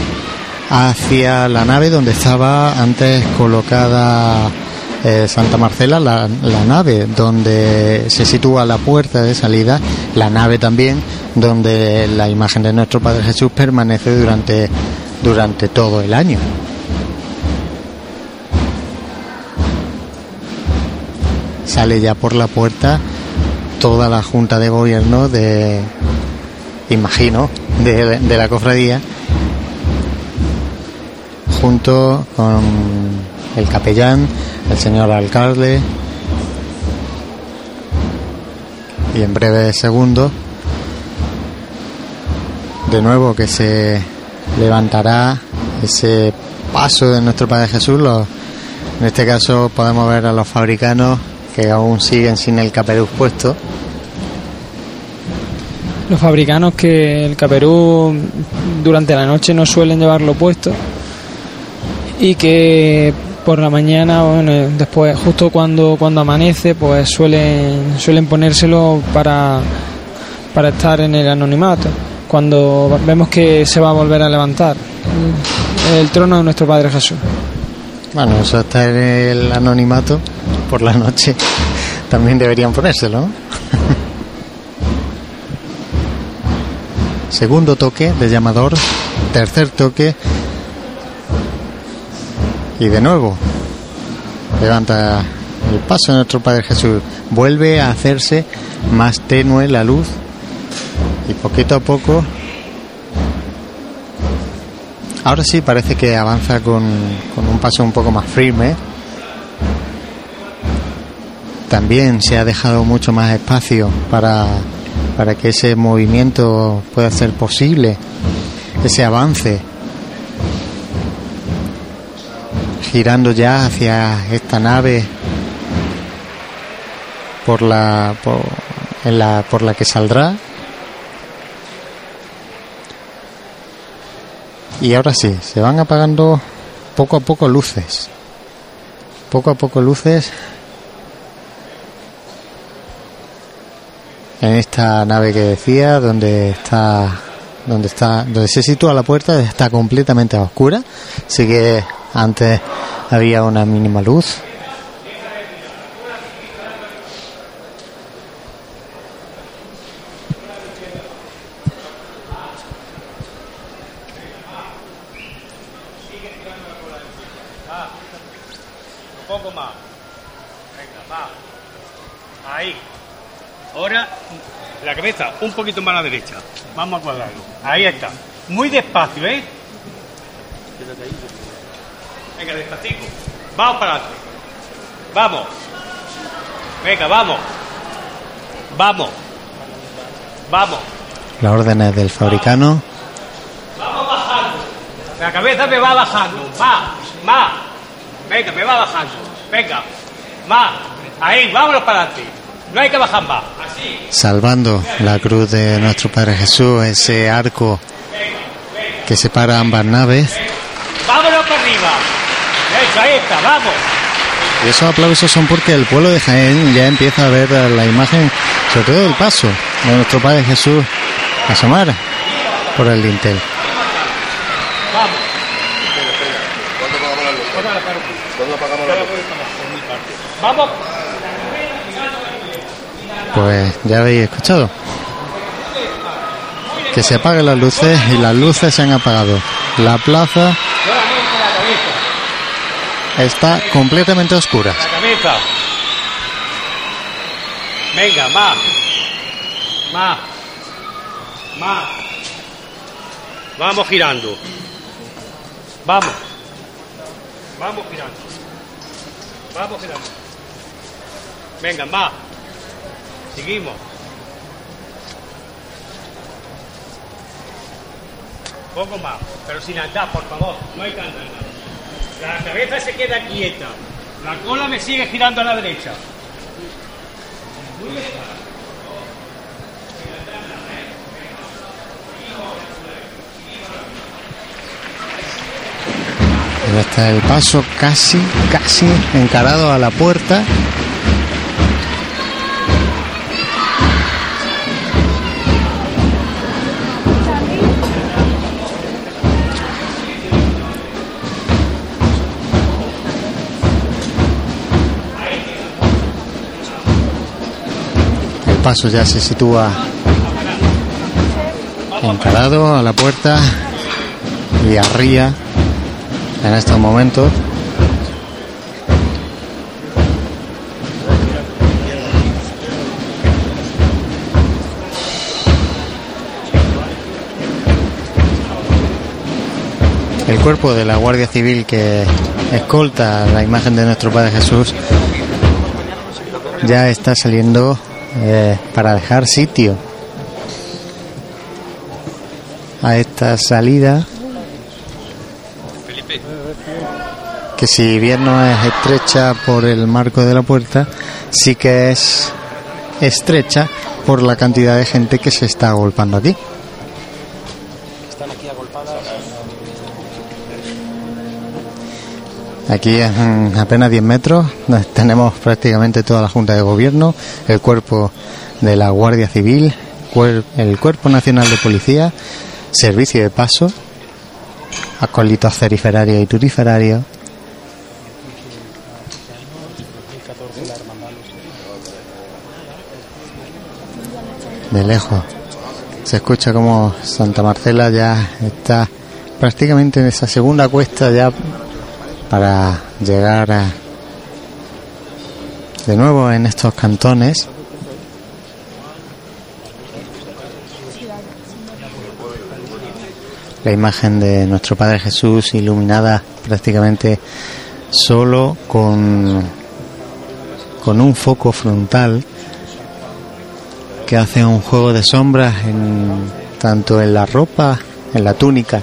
hacia la nave donde estaba antes colocada eh, Santa Marcela, la, nave donde se sitúa la puerta de salida, la nave también donde la imagen de nuestro Padre Jesús permanece durante, durante todo el año. Sale ya por la puerta toda la Junta de Gobierno de, imagino, de la cofradía junto con el capellán, el señor alcalde y en breves segundos de nuevo que se levantará ese paso de nuestro Padre Jesús. Los- en este caso podemos ver a los fabricanos que aún siguen sin el caperuz puesto. Los fabricanos que el caperú durante la noche no suelen llevarlo puesto y que por la mañana, bueno, después, justo cuando, cuando amanece, pues suelen, suelen ponérselo para, para estar en el anonimato, cuando vemos que se va a volver a levantar el trono de nuestro Padre Jesús. Bueno, eso está en el anonimato por la noche. También deberían ponérselo. Segundo toque de llamador, tercer toque y de nuevo levanta el paso de nuestro Padre Jesús. Vuelve a hacerse más tenue la luz y poquito a poco Ahora sí parece que avanza con, con un paso un poco más firme. También se ha dejado mucho más espacio para, para que ese movimiento pueda ser posible, ese avance. Girando ya hacia esta nave por la, por, en la, por la que saldrá. Y ahora sí, se van apagando poco a poco luces. Poco a poco luces en esta nave que decía, donde está donde está donde se sitúa la puerta está completamente a oscura. Así que antes había una mínima luz. Un poco más. Venga, va. Ahí. Ahora la cabeza un poquito más a la derecha. Vamos a cuadrarlo. Ahí está. Muy despacio, ¿eh? Venga, despacito. Vamos para adelante. Vamos. Venga, vamos. Vamos. Vamos. Las órdenes del fabricano. Vamos bajando. La cabeza me va bajando. Más, más. Venga, me va bajando. Venga, más. Ahí, vámonos para adelante. No hay que bajar más. Así. salvando la cruz de nuestro Padre Jesús, ese arco que separa ambas naves. Vámonos para arriba. Vamos. Y esos aplausos son porque el pueblo de Jaén ya empieza a ver la imagen, sobre todo el paso de nuestro Padre Jesús asomar por el dintel. Vamos. Pues ya habéis escuchado. Que se apaguen las luces y las luces se han apagado. La plaza. Está completamente oscura. La cabeza. Venga, más. Más. Más. Vamos girando. Vamos. Vamos girando. Vamos girando. Venga, más. Seguimos. Poco más, pero sin andar, por favor. No hay que andar. La cabeza se queda quieta. La cola me sigue girando a la derecha. Está el paso casi, casi encarado a la puerta. Paso ya se sitúa encarado a la puerta y arría en estos momentos. El cuerpo de la Guardia Civil que escolta la imagen de nuestro Padre Jesús ya está saliendo eh, para dejar sitio a esta salida que si bien no es estrecha por el marco de la puerta, sí que es estrecha por la cantidad de gente que se está agolpando aquí. Aquí en apenas 10 metros tenemos prácticamente toda la Junta de Gobierno, el cuerpo de la Guardia Civil, el Cuerpo Nacional de Policía, Servicio de Paso, acólitos ceriferarios y turiferarios. De lejos se escucha como Santa Marcela ya está prácticamente en esa segunda cuesta ya para llegar a de nuevo en estos cantones. La imagen de nuestro Padre Jesús iluminada prácticamente solo con con un foco frontal que hace un juego de sombras en tanto en la ropa, en la túnica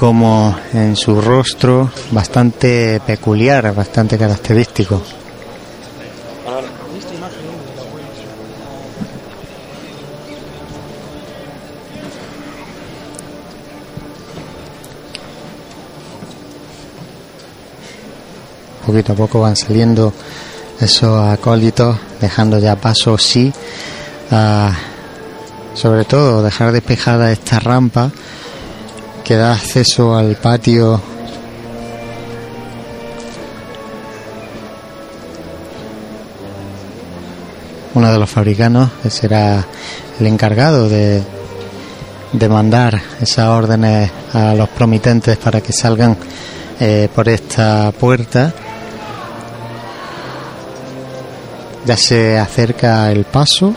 como en su rostro bastante peculiar, bastante característico. Poquito a poco van saliendo esos acólitos, dejando ya paso, sí, sobre todo dejar despejada esta rampa que da acceso al patio uno de los fabricanos será el encargado de, de mandar esas órdenes a los promitentes para que salgan eh, por esta puerta Ya se acerca el paso.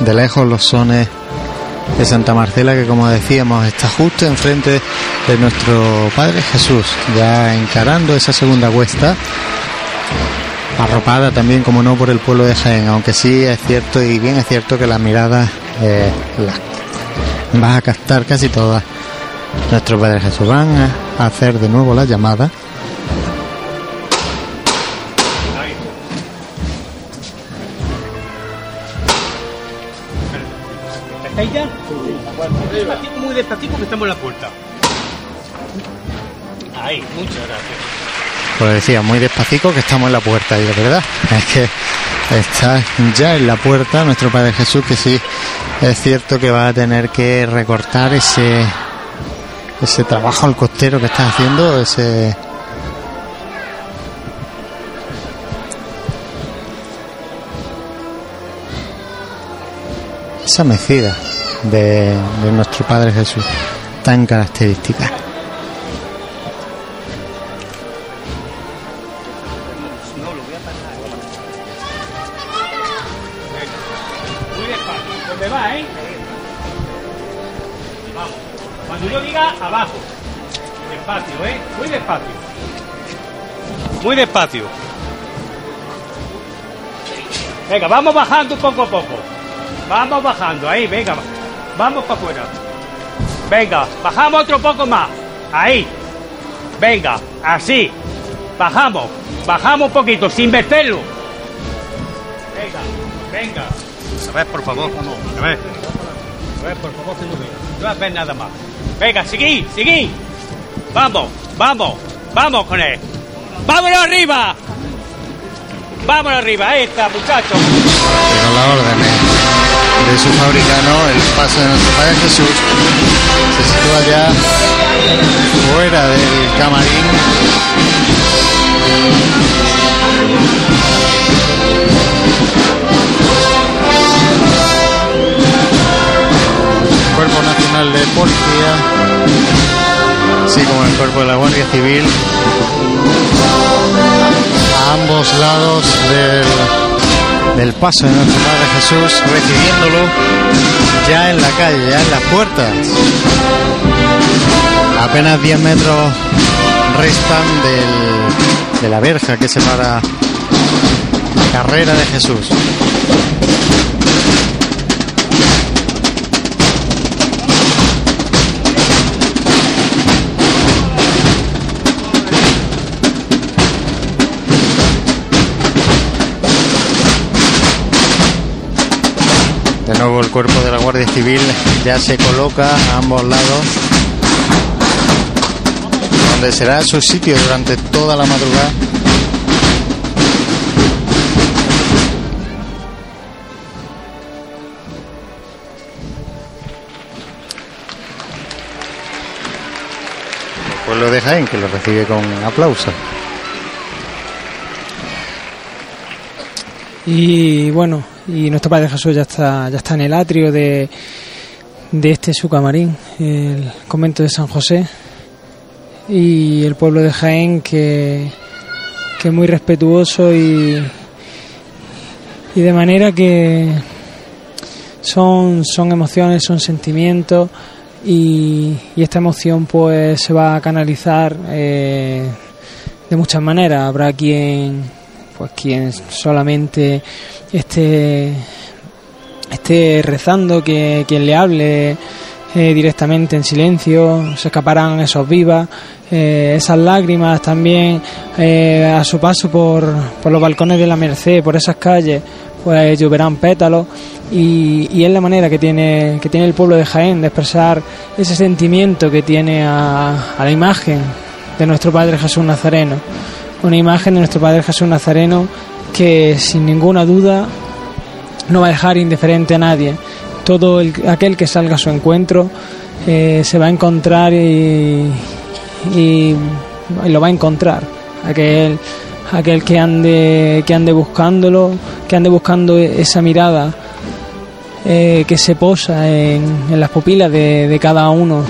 De lejos los sones de Santa Marcela que como decíamos está justo enfrente de nuestro Padre Jesús, ya encarando esa segunda cuesta, arropada también como no por el pueblo de Jaén, aunque sí es cierto y bien es cierto que las miradas eh, a captar casi todas. Nuestro Padre Jesús van a hacer de nuevo la llamada. ¿Estáis ya? Despacito, muy despacito que estamos en la puerta. Ahí, muchas gracias. Pues decía, muy despacito que estamos en la puerta, y de verdad, es que está ya en la puerta nuestro Padre Jesús, que sí, es cierto que va a tener que recortar ese ese trabajo al costero que está haciendo, ese esa mecida de, de nuestro Padre Jesús tan característica. Muy despacio. ¿Dónde va, eh? Cuando yo diga, abajo. Despacio, eh. Muy despacio. Muy despacio. Venga, vamos bajando poco a poco. Vamos bajando, ahí, venga. Vamos para afuera. Venga, bajamos otro poco más. Ahí. Venga, así. Bajamos. Bajamos un poquito, sin verterlo. Venga, venga. A ver, por favor. A ver. A ver, por favor, que no veo. No vas a ver nada más. Venga, seguí, seguí. Vamos, vamos, vamos con él. ¡Vámonos arriba! ¡Vámonos arriba! Ahí está, muchachos. De su fabricano, el paso de nuestro Padre Jesús se sitúa ya fuera del camarín. Cuerpo Nacional de Policía, así como el Cuerpo de la Guardia Civil, a ambos lados del, del paso de nuestro Padre Jesús, recibiéndolo ya en la calle, ya en las puertas. Apenas 10 metros restan del- de la verja que separa la carrera de Jesús. De nuevo el cuerpo de la Guardia Civil ya se coloca a ambos lados, donde será su sitio durante toda la madrugada. El pueblo de Jaén que lo recibe con aplausos. Y bueno, y nuestro Padre Jesús ya está, ya está en el atrio de, de este su camarín, el convento de San José. Y el pueblo de Jaén que, que es muy respetuoso y, y de manera que son, son emociones, son sentimientos y, y esta emoción pues se va a canalizar eh, de muchas maneras. Habrá quien pues quien solamente esté esté rezando, que quien le hable eh, directamente en silencio, se escaparán esos vivas, eh, esas lágrimas también eh, a su paso por, por los balcones de la Merced, por esas calles, pues lloverán pétalos y, y es la manera que tiene, que tiene el pueblo de Jaén de expresar ese sentimiento que tiene a, a la imagen de nuestro Padre Jesús Nazareno. Una imagen de nuestro Padre Jesús Nazareno que sin ninguna duda no va a dejar indiferente a nadie. Todo el- aquel que salga a su encuentro eh, se va a encontrar y, lo va a encontrar. Aquel, aquel que ande, que ande buscándolo, que ande buscando esa mirada eh, que se posa en, en las pupilas de cada uno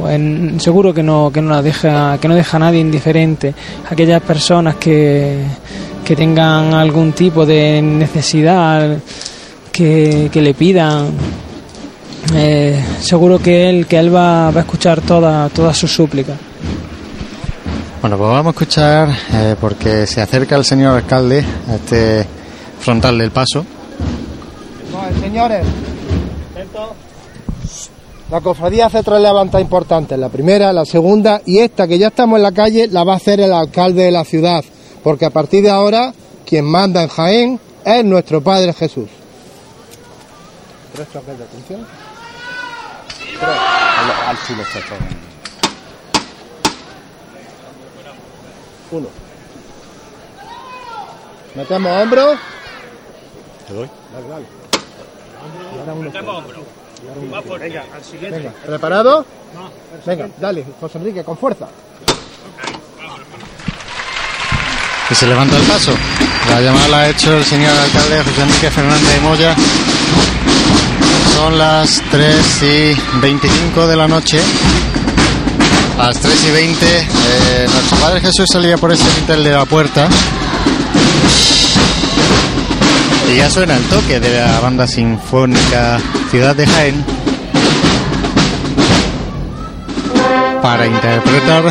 pues seguro que no que no la deja que no deja a nadie indiferente. Aquellas personas que, que tengan algún tipo de necesidad que, que le pidan eh, seguro que él que él va, va a escuchar todas todas sus súplicas bueno pues vamos a escuchar eh, porque se acerca el señor alcalde a este frontal del paso. Señores la cofradía hace tres levantas importantes, la primera, la segunda y esta que ya estamos en la calle la va a hacer el alcalde de la ciudad, porque a partir de ahora quien manda en Jaén es nuestro Padre Jesús. Tres toques de atención. Tres. Al, chulo está todo. Uno. Metemos hombro. Te doy. Dale, dale. Y ahora uno Metemos fuera. Va por ella, al siguiente. Venga, ¿preparado? Venga, dale, José Enrique, con fuerza. que se levanta el paso. La llamada la ha hecho el señor alcalde José Enrique Fernández de Moya. Son las 3 y 25 de la noche. A las 3 y 20, eh, nuestro Padre Jesús salía por este dintel de la puerta. Y ya suena el toque de la banda sinfónica Ciudad de Jaén. Para interpretar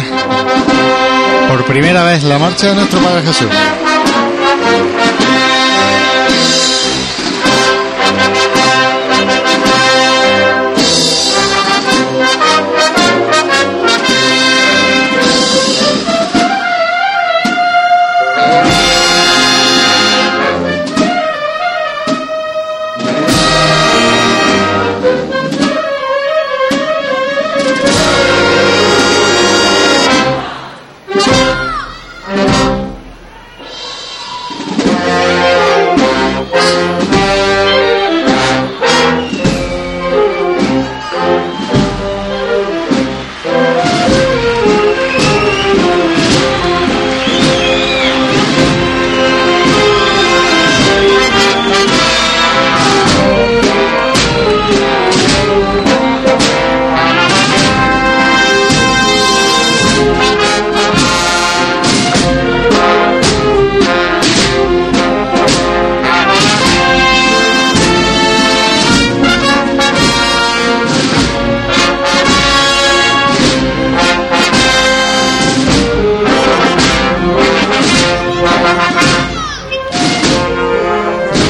por primera vez la marcha de nuestro Padre Jesús.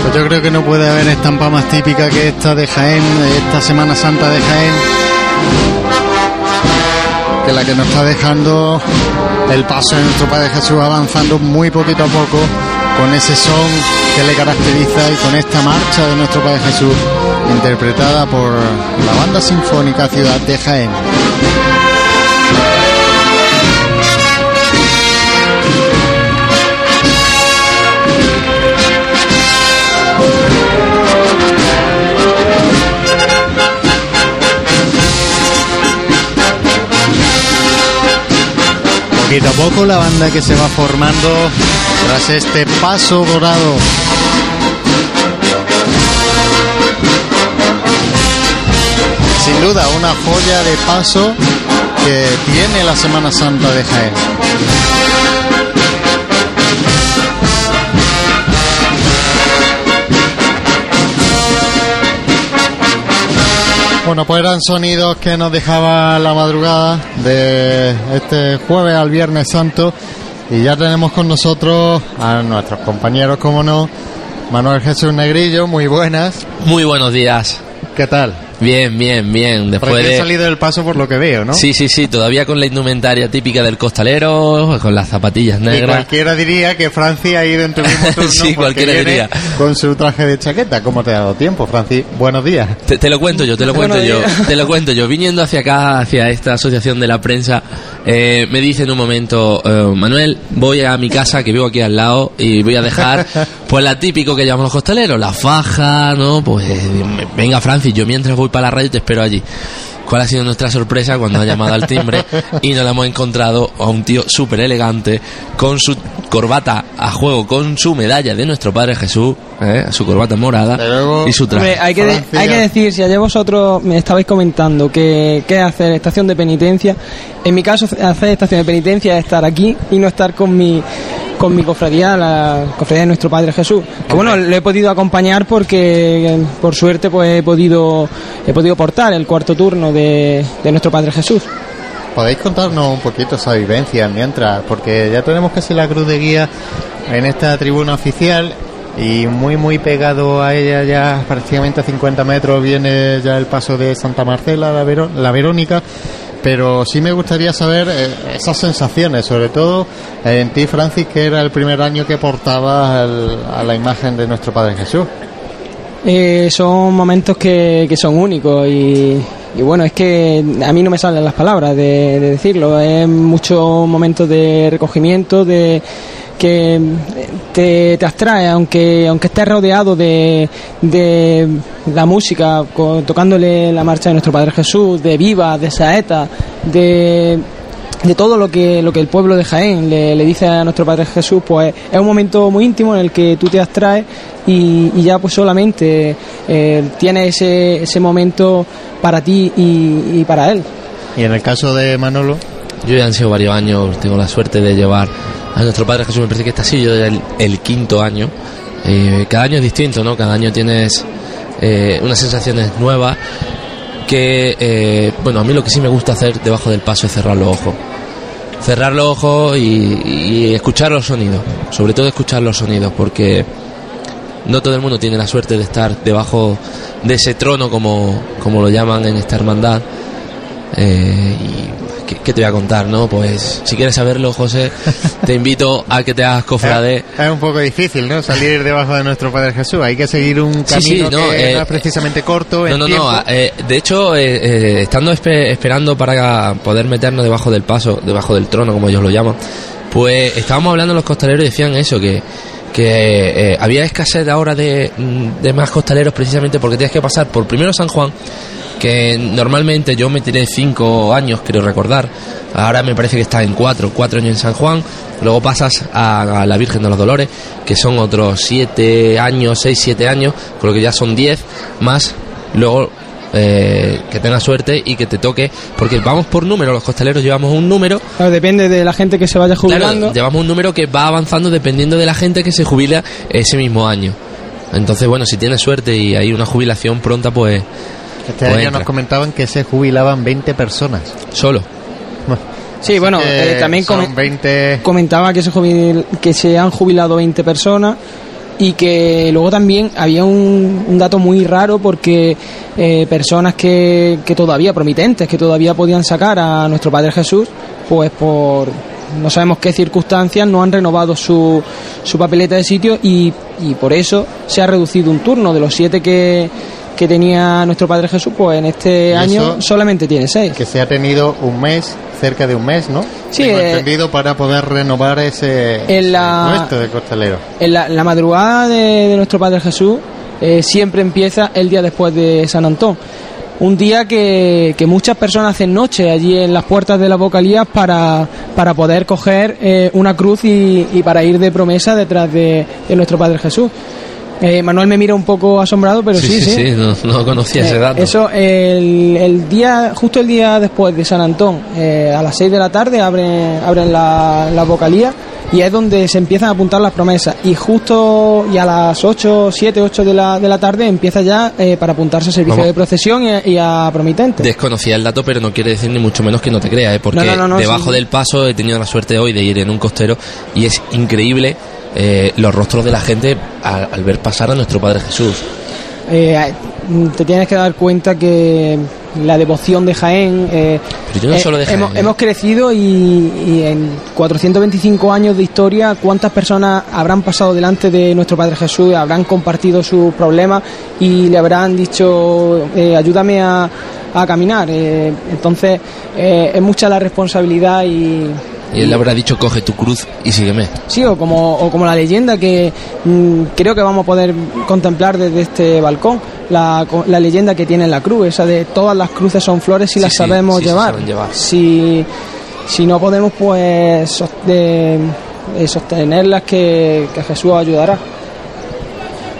Pues yo creo que no puede haber estampa más típica que esta de Jaén, esta Semana Santa de Jaén, que la que nos está dejando el paso de nuestro Padre Jesús avanzando muy poquito a poco con ese son que le caracteriza y con esta marcha de nuestro Padre Jesús interpretada por la banda sinfónica Ciudad de Jaén. Poquito a poco la banda que se va formando tras este paso dorado. Sin duda una joya de paso que tiene la Semana Santa de Jaén. Bueno, pues eran sonidos que nos dejaba la madrugada de este jueves al Viernes Santo y ya tenemos con nosotros a nuestros compañeros, como no, Manuel Jesús Negrillo, muy buenas. Muy buenos días. ¿Qué tal? Bien, bien, bien. Después aquí he de... salido del paso por lo que veo, ¿no? Sí, sí, sí, todavía con la indumentaria típica del costalero, con las zapatillas Y negras. cualquiera diría que Francia ha ido en tu mismo turno Sí, cualquiera diría. Con su traje de chaqueta. ¿Cómo te ha dado tiempo, Francis? Buenos días. Te, te lo cuento yo, te lo cuento yo, te lo cuento yo. Viniendo hacia acá, hacia esta asociación de la prensa, eh, me dice en un momento, eh, Manuel, voy a mi casa que vivo aquí al lado y voy a dejar, pues la típico que llamamos los costaleros, la faja, ¿no? Pues venga Francis, yo mientras voy para la radio te espero allí. Cuál ha sido nuestra sorpresa cuando ha llamado al timbre y nos hemos encontrado a un tío súper elegante con su corbata a juego, con su medalla de nuestro Padre Jesús, ¿eh? su corbata morada y su traje. Hombre, hay, que de- hay que decir, si ayer vosotros me estabais comentando que, que hacer estación de penitencia, en mi caso hacer estación de penitencia es estar aquí y no estar con mi con mi cofradía, la cofradía de nuestro Padre Jesús. Que bueno, le he podido acompañar porque por suerte pues he podido he podido portar el cuarto turno de, de nuestro Padre Jesús. ¿Podéis contarnos un poquito esa vivencia mientras? Porque ya tenemos casi la cruz de guía en esta tribuna oficial y muy muy pegado a ella ya prácticamente a 50 metros viene ya el paso de Santa Marcela, la, Vero- la Verónica. Pero sí me gustaría saber eh, esas sensaciones, sobre todo eh, en ti, Francis, que era el primer año que portabas al- a la imagen de nuestro Padre Jesús. Eh, son momentos que, que son únicos y, y bueno, es que a mí no me salen las palabras de, de decirlo. Es muchos momentos de recogimiento, de que te, te abstrae, aunque aunque estés rodeado de, de la música, tocándole la marcha de nuestro Padre Jesús, de vivas, de saetas, de de todo lo que lo que el pueblo de Jaén le, le dice a nuestro Padre Jesús, pues es un momento muy íntimo en el que tú te abstraes y, y ya pues solamente eh, tienes ese, ese momento para ti y, y para él. Y en el caso de Manolo, Yo ya han sido varios años, tengo la suerte de llevar a nuestro Padre Jesús, me parece que este ha sido el, el quinto año. Eh, cada año es distinto, ¿no? Cada año tienes eh, unas sensaciones nuevas que, eh, bueno, a mí lo que sí me gusta hacer debajo del paso es cerrar los ojos. Cerrar los ojos y, escuchar los sonidos, sobre todo escuchar los sonidos, porque no todo el mundo tiene la suerte de estar debajo de ese trono, como, como lo llaman en esta hermandad. Y ¿qué, qué te voy a contar, no? Pues si quieres saberlo, José, te invito a que te hagas cofrade. Es un poco difícil, ¿no? Salir debajo de nuestro Padre Jesús. Hay que seguir un Sí, sí, camino no, que eh, no es precisamente corto. No, no, tiempo. no. eh, de hecho, eh, eh, estando espe- esperando para poder meternos debajo del paso, debajo del trono, como ellos lo llaman, pues estábamos hablando los costaleros y decían eso, que, que eh, había escasez ahora de, mm, de más costaleros precisamente porque tienes que pasar por primero San Juan, que normalmente yo me tiré cinco años, creo recordar. Ahora me parece que está en cuatro, cuatro años en San Juan. Luego pasas a, a la Virgen de los Dolores, que son otros siete años, seis, siete años, con lo que ya son diez, más luego eh, que tengas suerte y que te toque, porque vamos por número, los costaleros llevamos un número Claro, depende de la gente que se vaya jubilando. Claro, llevamos un número que va avanzando dependiendo de la gente que se jubila ese mismo año. Entonces, bueno, si tienes suerte y hay una jubilación pronta, pues Este pues año entra. nos comentaban que se jubilaban 20 personas. solo. Sí, bueno, eh, también 20 comentaba que se, jubil- que se han jubilado 20 personas y que luego también había un, un dato muy raro porque eh, personas que, que todavía promitentes, que todavía podían sacar a nuestro Padre Jesús, pues por no sabemos qué circunstancias no han renovado su, su papeleta de sitio y, y por eso se ha reducido un turno de los siete que, que tenía nuestro Padre Jesús, pues en este año solamente tiene seis. que se ha tenido un mes, cerca de un mes, ¿no? Sí, Tengo eh, entendido para poder renovar ese, en la- de costalero. En la, la madrugada de, de nuestro Padre Jesús eh, siempre empieza el día después de San Antón. Un día que, que muchas personas hacen noche allí en las puertas de las vocalías para, para poder coger eh, una cruz y, y para ir de promesa detrás de, de nuestro Padre Jesús. Eh, Manuel me mira un poco asombrado, pero sí, sí. no, no conocía ese Eh, dato. Eso, el, el día, justo el día después de San Antón, eh, a las 6 de la tarde abren, abren la, la vocalía y es donde se empiezan a apuntar las promesas. Y justo y a las 8, 7, 8 de la, de la tarde empieza ya eh, para apuntarse a servicio Vamos. de procesión y, y a promitente. Desconocía el dato, pero no quiere decir ni mucho menos que no te creas, ¿eh? porque No, no, no, no, debajo sí. del paso he tenido la suerte hoy de ir en un costero y es increíble eh, los rostros de la gente al, al ver pasar a nuestro Padre Jesús. Eh, te tienes que dar cuenta que la devoción de Jaén. eh, Pero yo no solo de Jaén, hemos, hemos crecido y, y en 425 años de historia, ¿cuántas personas habrán pasado delante de nuestro Padre Jesús, habrán compartido sus problemas y le habrán dicho, ayúdame a, a caminar? Entonces, es mucha la responsabilidad y, Y él habrá dicho, coge tu cruz y sígueme. Sí, o como, o como la leyenda que mm, creo que vamos a poder contemplar desde este balcón, la, la leyenda que tiene la cruz, esa de todas las cruces son flores si Sí, las sabemos sí llevar. Si, si no podemos, pues de- de sostenerlas, que, que Jesús ayudará.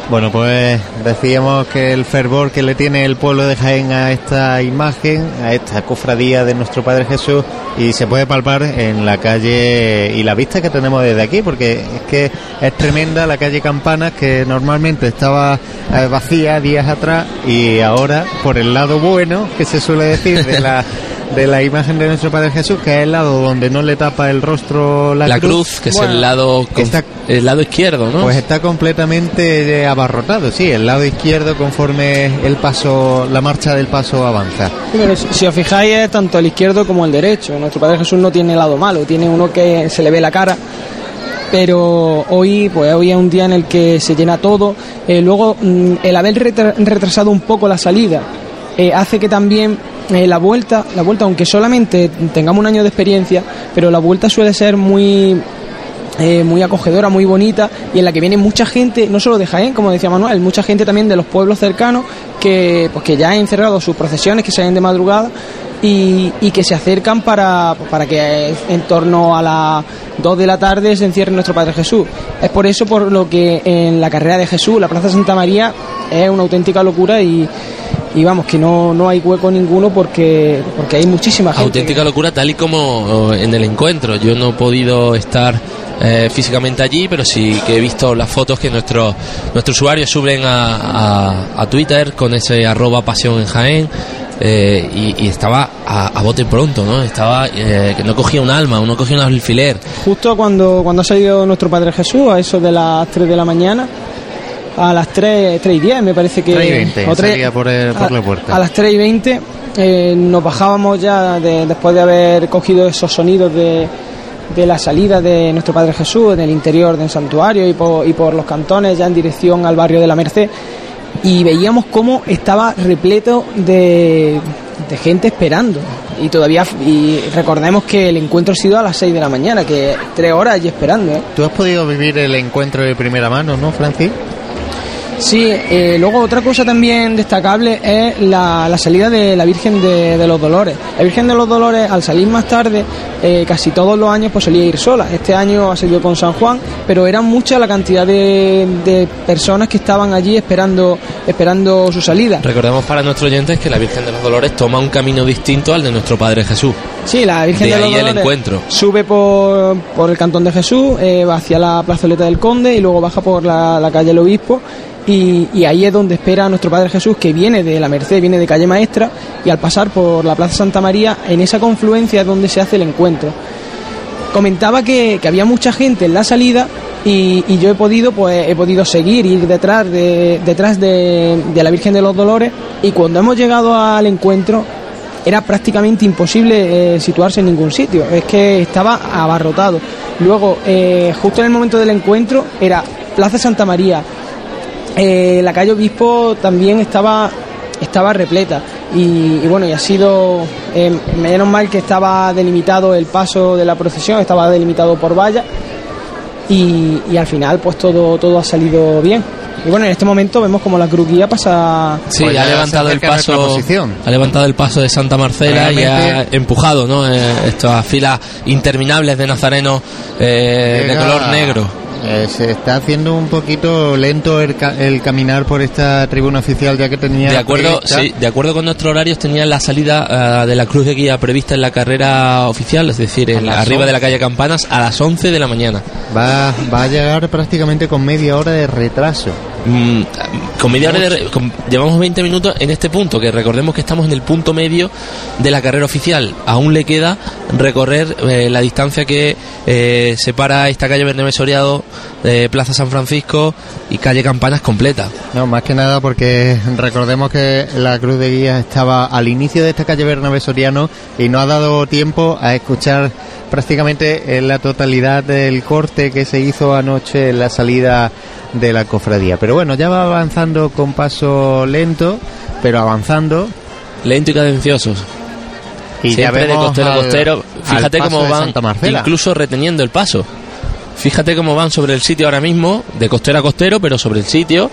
Bueno, pues decíamos que el fervor que le tiene el pueblo de Jaén a esta imagen, a esta cofradía de nuestro Padre Jesús, y se puede palpar en la calle y la vista que tenemos desde aquí, porque es que es tremenda la calle Campanas, que normalmente estaba eh, vacía días atrás, y ahora, por el lado bueno, que se suele decir de la, de la imagen de nuestro Padre Jesús, que es el lado donde no le tapa el rostro la, La, cruz, que es el lado está- el lado izquierdo, ¿no? pues está completamente abarrotado, sí, el lado izquierdo conforme el paso, la marcha del paso avanza. Pero si, si os fijáis es tanto el izquierdo como el derecho. Nuestro Padre Jesús no tiene lado malo, tiene uno que se le ve la cara. Pero hoy, pues hoy es un día en el que se llena todo. Eh, luego, mm, el haber retra- retrasado un poco la salida eh, hace que también eh, la vuelta, la vuelta, aunque solamente tengamos un año de experiencia, pero la vuelta suele ser muy eh, muy acogedora, muy bonita y en la que viene mucha gente, no solo de Jaén, como decía Manuel, mucha gente también de los pueblos cercanos que, pues, que ya han encerrado sus procesiones, que salen de madrugada y, y que se acercan para, para que en torno a las 2 de la tarde se encierre nuestro Padre Jesús. Es por eso por lo que en la carrera de Jesús, la Plaza Santa María, es una auténtica locura y, y vamos, que no, no hay hueco ninguno porque, porque hay muchísima gente. auténtica locura tal y como eh, en el encuentro. Yo no he podido estar eh, físicamente allí, pero sí que he visto las fotos que nuestros nuestros usuarios suben a, a- a Twitter con ese arroba pasión en Jaén. eh, y, y estaba a, a bote pronto, ¿no? Estaba eh, que no cogía un alma, no cogía un alfiler. Justo cuando, cuando ha salido nuestro Padre Jesús, a eso de las 3 de la mañana, a las 3, 3 y 10 me parece que... 3 y 20, o tres- salía por, el- por a, la puerta. a las 3 y 20 eh, nos bajábamos ya de- después de haber cogido esos sonidos de, de la salida de nuestro Padre Jesús en el interior del santuario y por, y por los cantones ya en dirección al barrio de la Merced y veíamos cómo estaba repleto de, de gente esperando y todavía y recordemos que el encuentro ha sido a las 6 de la mañana que tres horas allí esperando ¿eh? ¿Tú has podido vivir el encuentro de primera mano, no, Francis? Sí, eh, luego otra cosa también destacable es la, la salida de la Virgen de, de los Dolores. La Virgen de los Dolores, al salir más tarde, eh, casi todos los años pues solía ir sola. Este año ha salido con San Juan, pero era mucha la cantidad de, de personas que estaban allí esperando, esperando su salida. Recordemos para nuestros oyentes que la Virgen de los Dolores toma un camino distinto al de nuestro Padre Jesús. Sí, la Virgen De de, los ahí el Dolores encuentro. sube por, por el Cantón de Jesús, eh, va hacia la plazoleta del Conde y luego baja por la, la calle del Obispo. Y, ahí es donde espera nuestro Padre Jesús, que viene de la Merced, viene de calle Maestra, y al pasar por la Plaza Santa María, en esa confluencia es donde se hace el encuentro. Comentaba que, había mucha gente en la salida y, yo he podido pues he podido seguir ir detrás de detrás de, de la Virgen de los Dolores y cuando hemos llegado al encuentro era prácticamente imposible eh, situarse en ningún sitio es que estaba abarrotado luego eh, justo en el momento del encuentro era Plaza Santa María eh, la calle Obispo también estaba estaba repleta y, y bueno y ha sido eh, menos mal que estaba delimitado el paso de la procesión estaba delimitado por valla y, y al final pues todo todo ha salido bien y bueno en este momento vemos como la cruz guía pasa Sí, Pues ya ha levantado el paso. posición. Ha levantado el paso de Santa Marcela y ha empujado, ¿no? Eh, estas filas interminables de nazarenos eh, de color negro. Eh, se está haciendo un poquito lento el, ca- el caminar por esta tribuna oficial ya que tenía De acuerdo, prevista. sí, de acuerdo con nuestros horarios tenían la salida eh, de la cruz de guía prevista en la carrera oficial, es decir, en las arriba de la 11. calle Campanas a las 11 de la mañana. Va, va a llegar prácticamente con media hora de retraso. Mm, llevamos 20 minutos en este punto, que recordemos que estamos en el punto medio de la carrera oficial. Aún le queda recorrer eh, la distancia que eh, separa esta calle Bernabé Soriado de Plaza San Francisco y calle Campanas completa. No, más que nada porque recordemos que la Cruz de Guía estaba al inicio de esta calle Bernabé Soriano y no ha dado tiempo a escuchar prácticamente en la totalidad del corte que se hizo anoche en la salida de la cofradía. Bueno, ya va avanzando con paso lento, pero avanzando. Lento y cadencioso. Y ya siempre de vemos costero a costero. Fíjate cómo de van, incluso reteniendo el paso. Fíjate cómo van sobre el sitio ahora mismo, de costero a costero, pero sobre el sitio,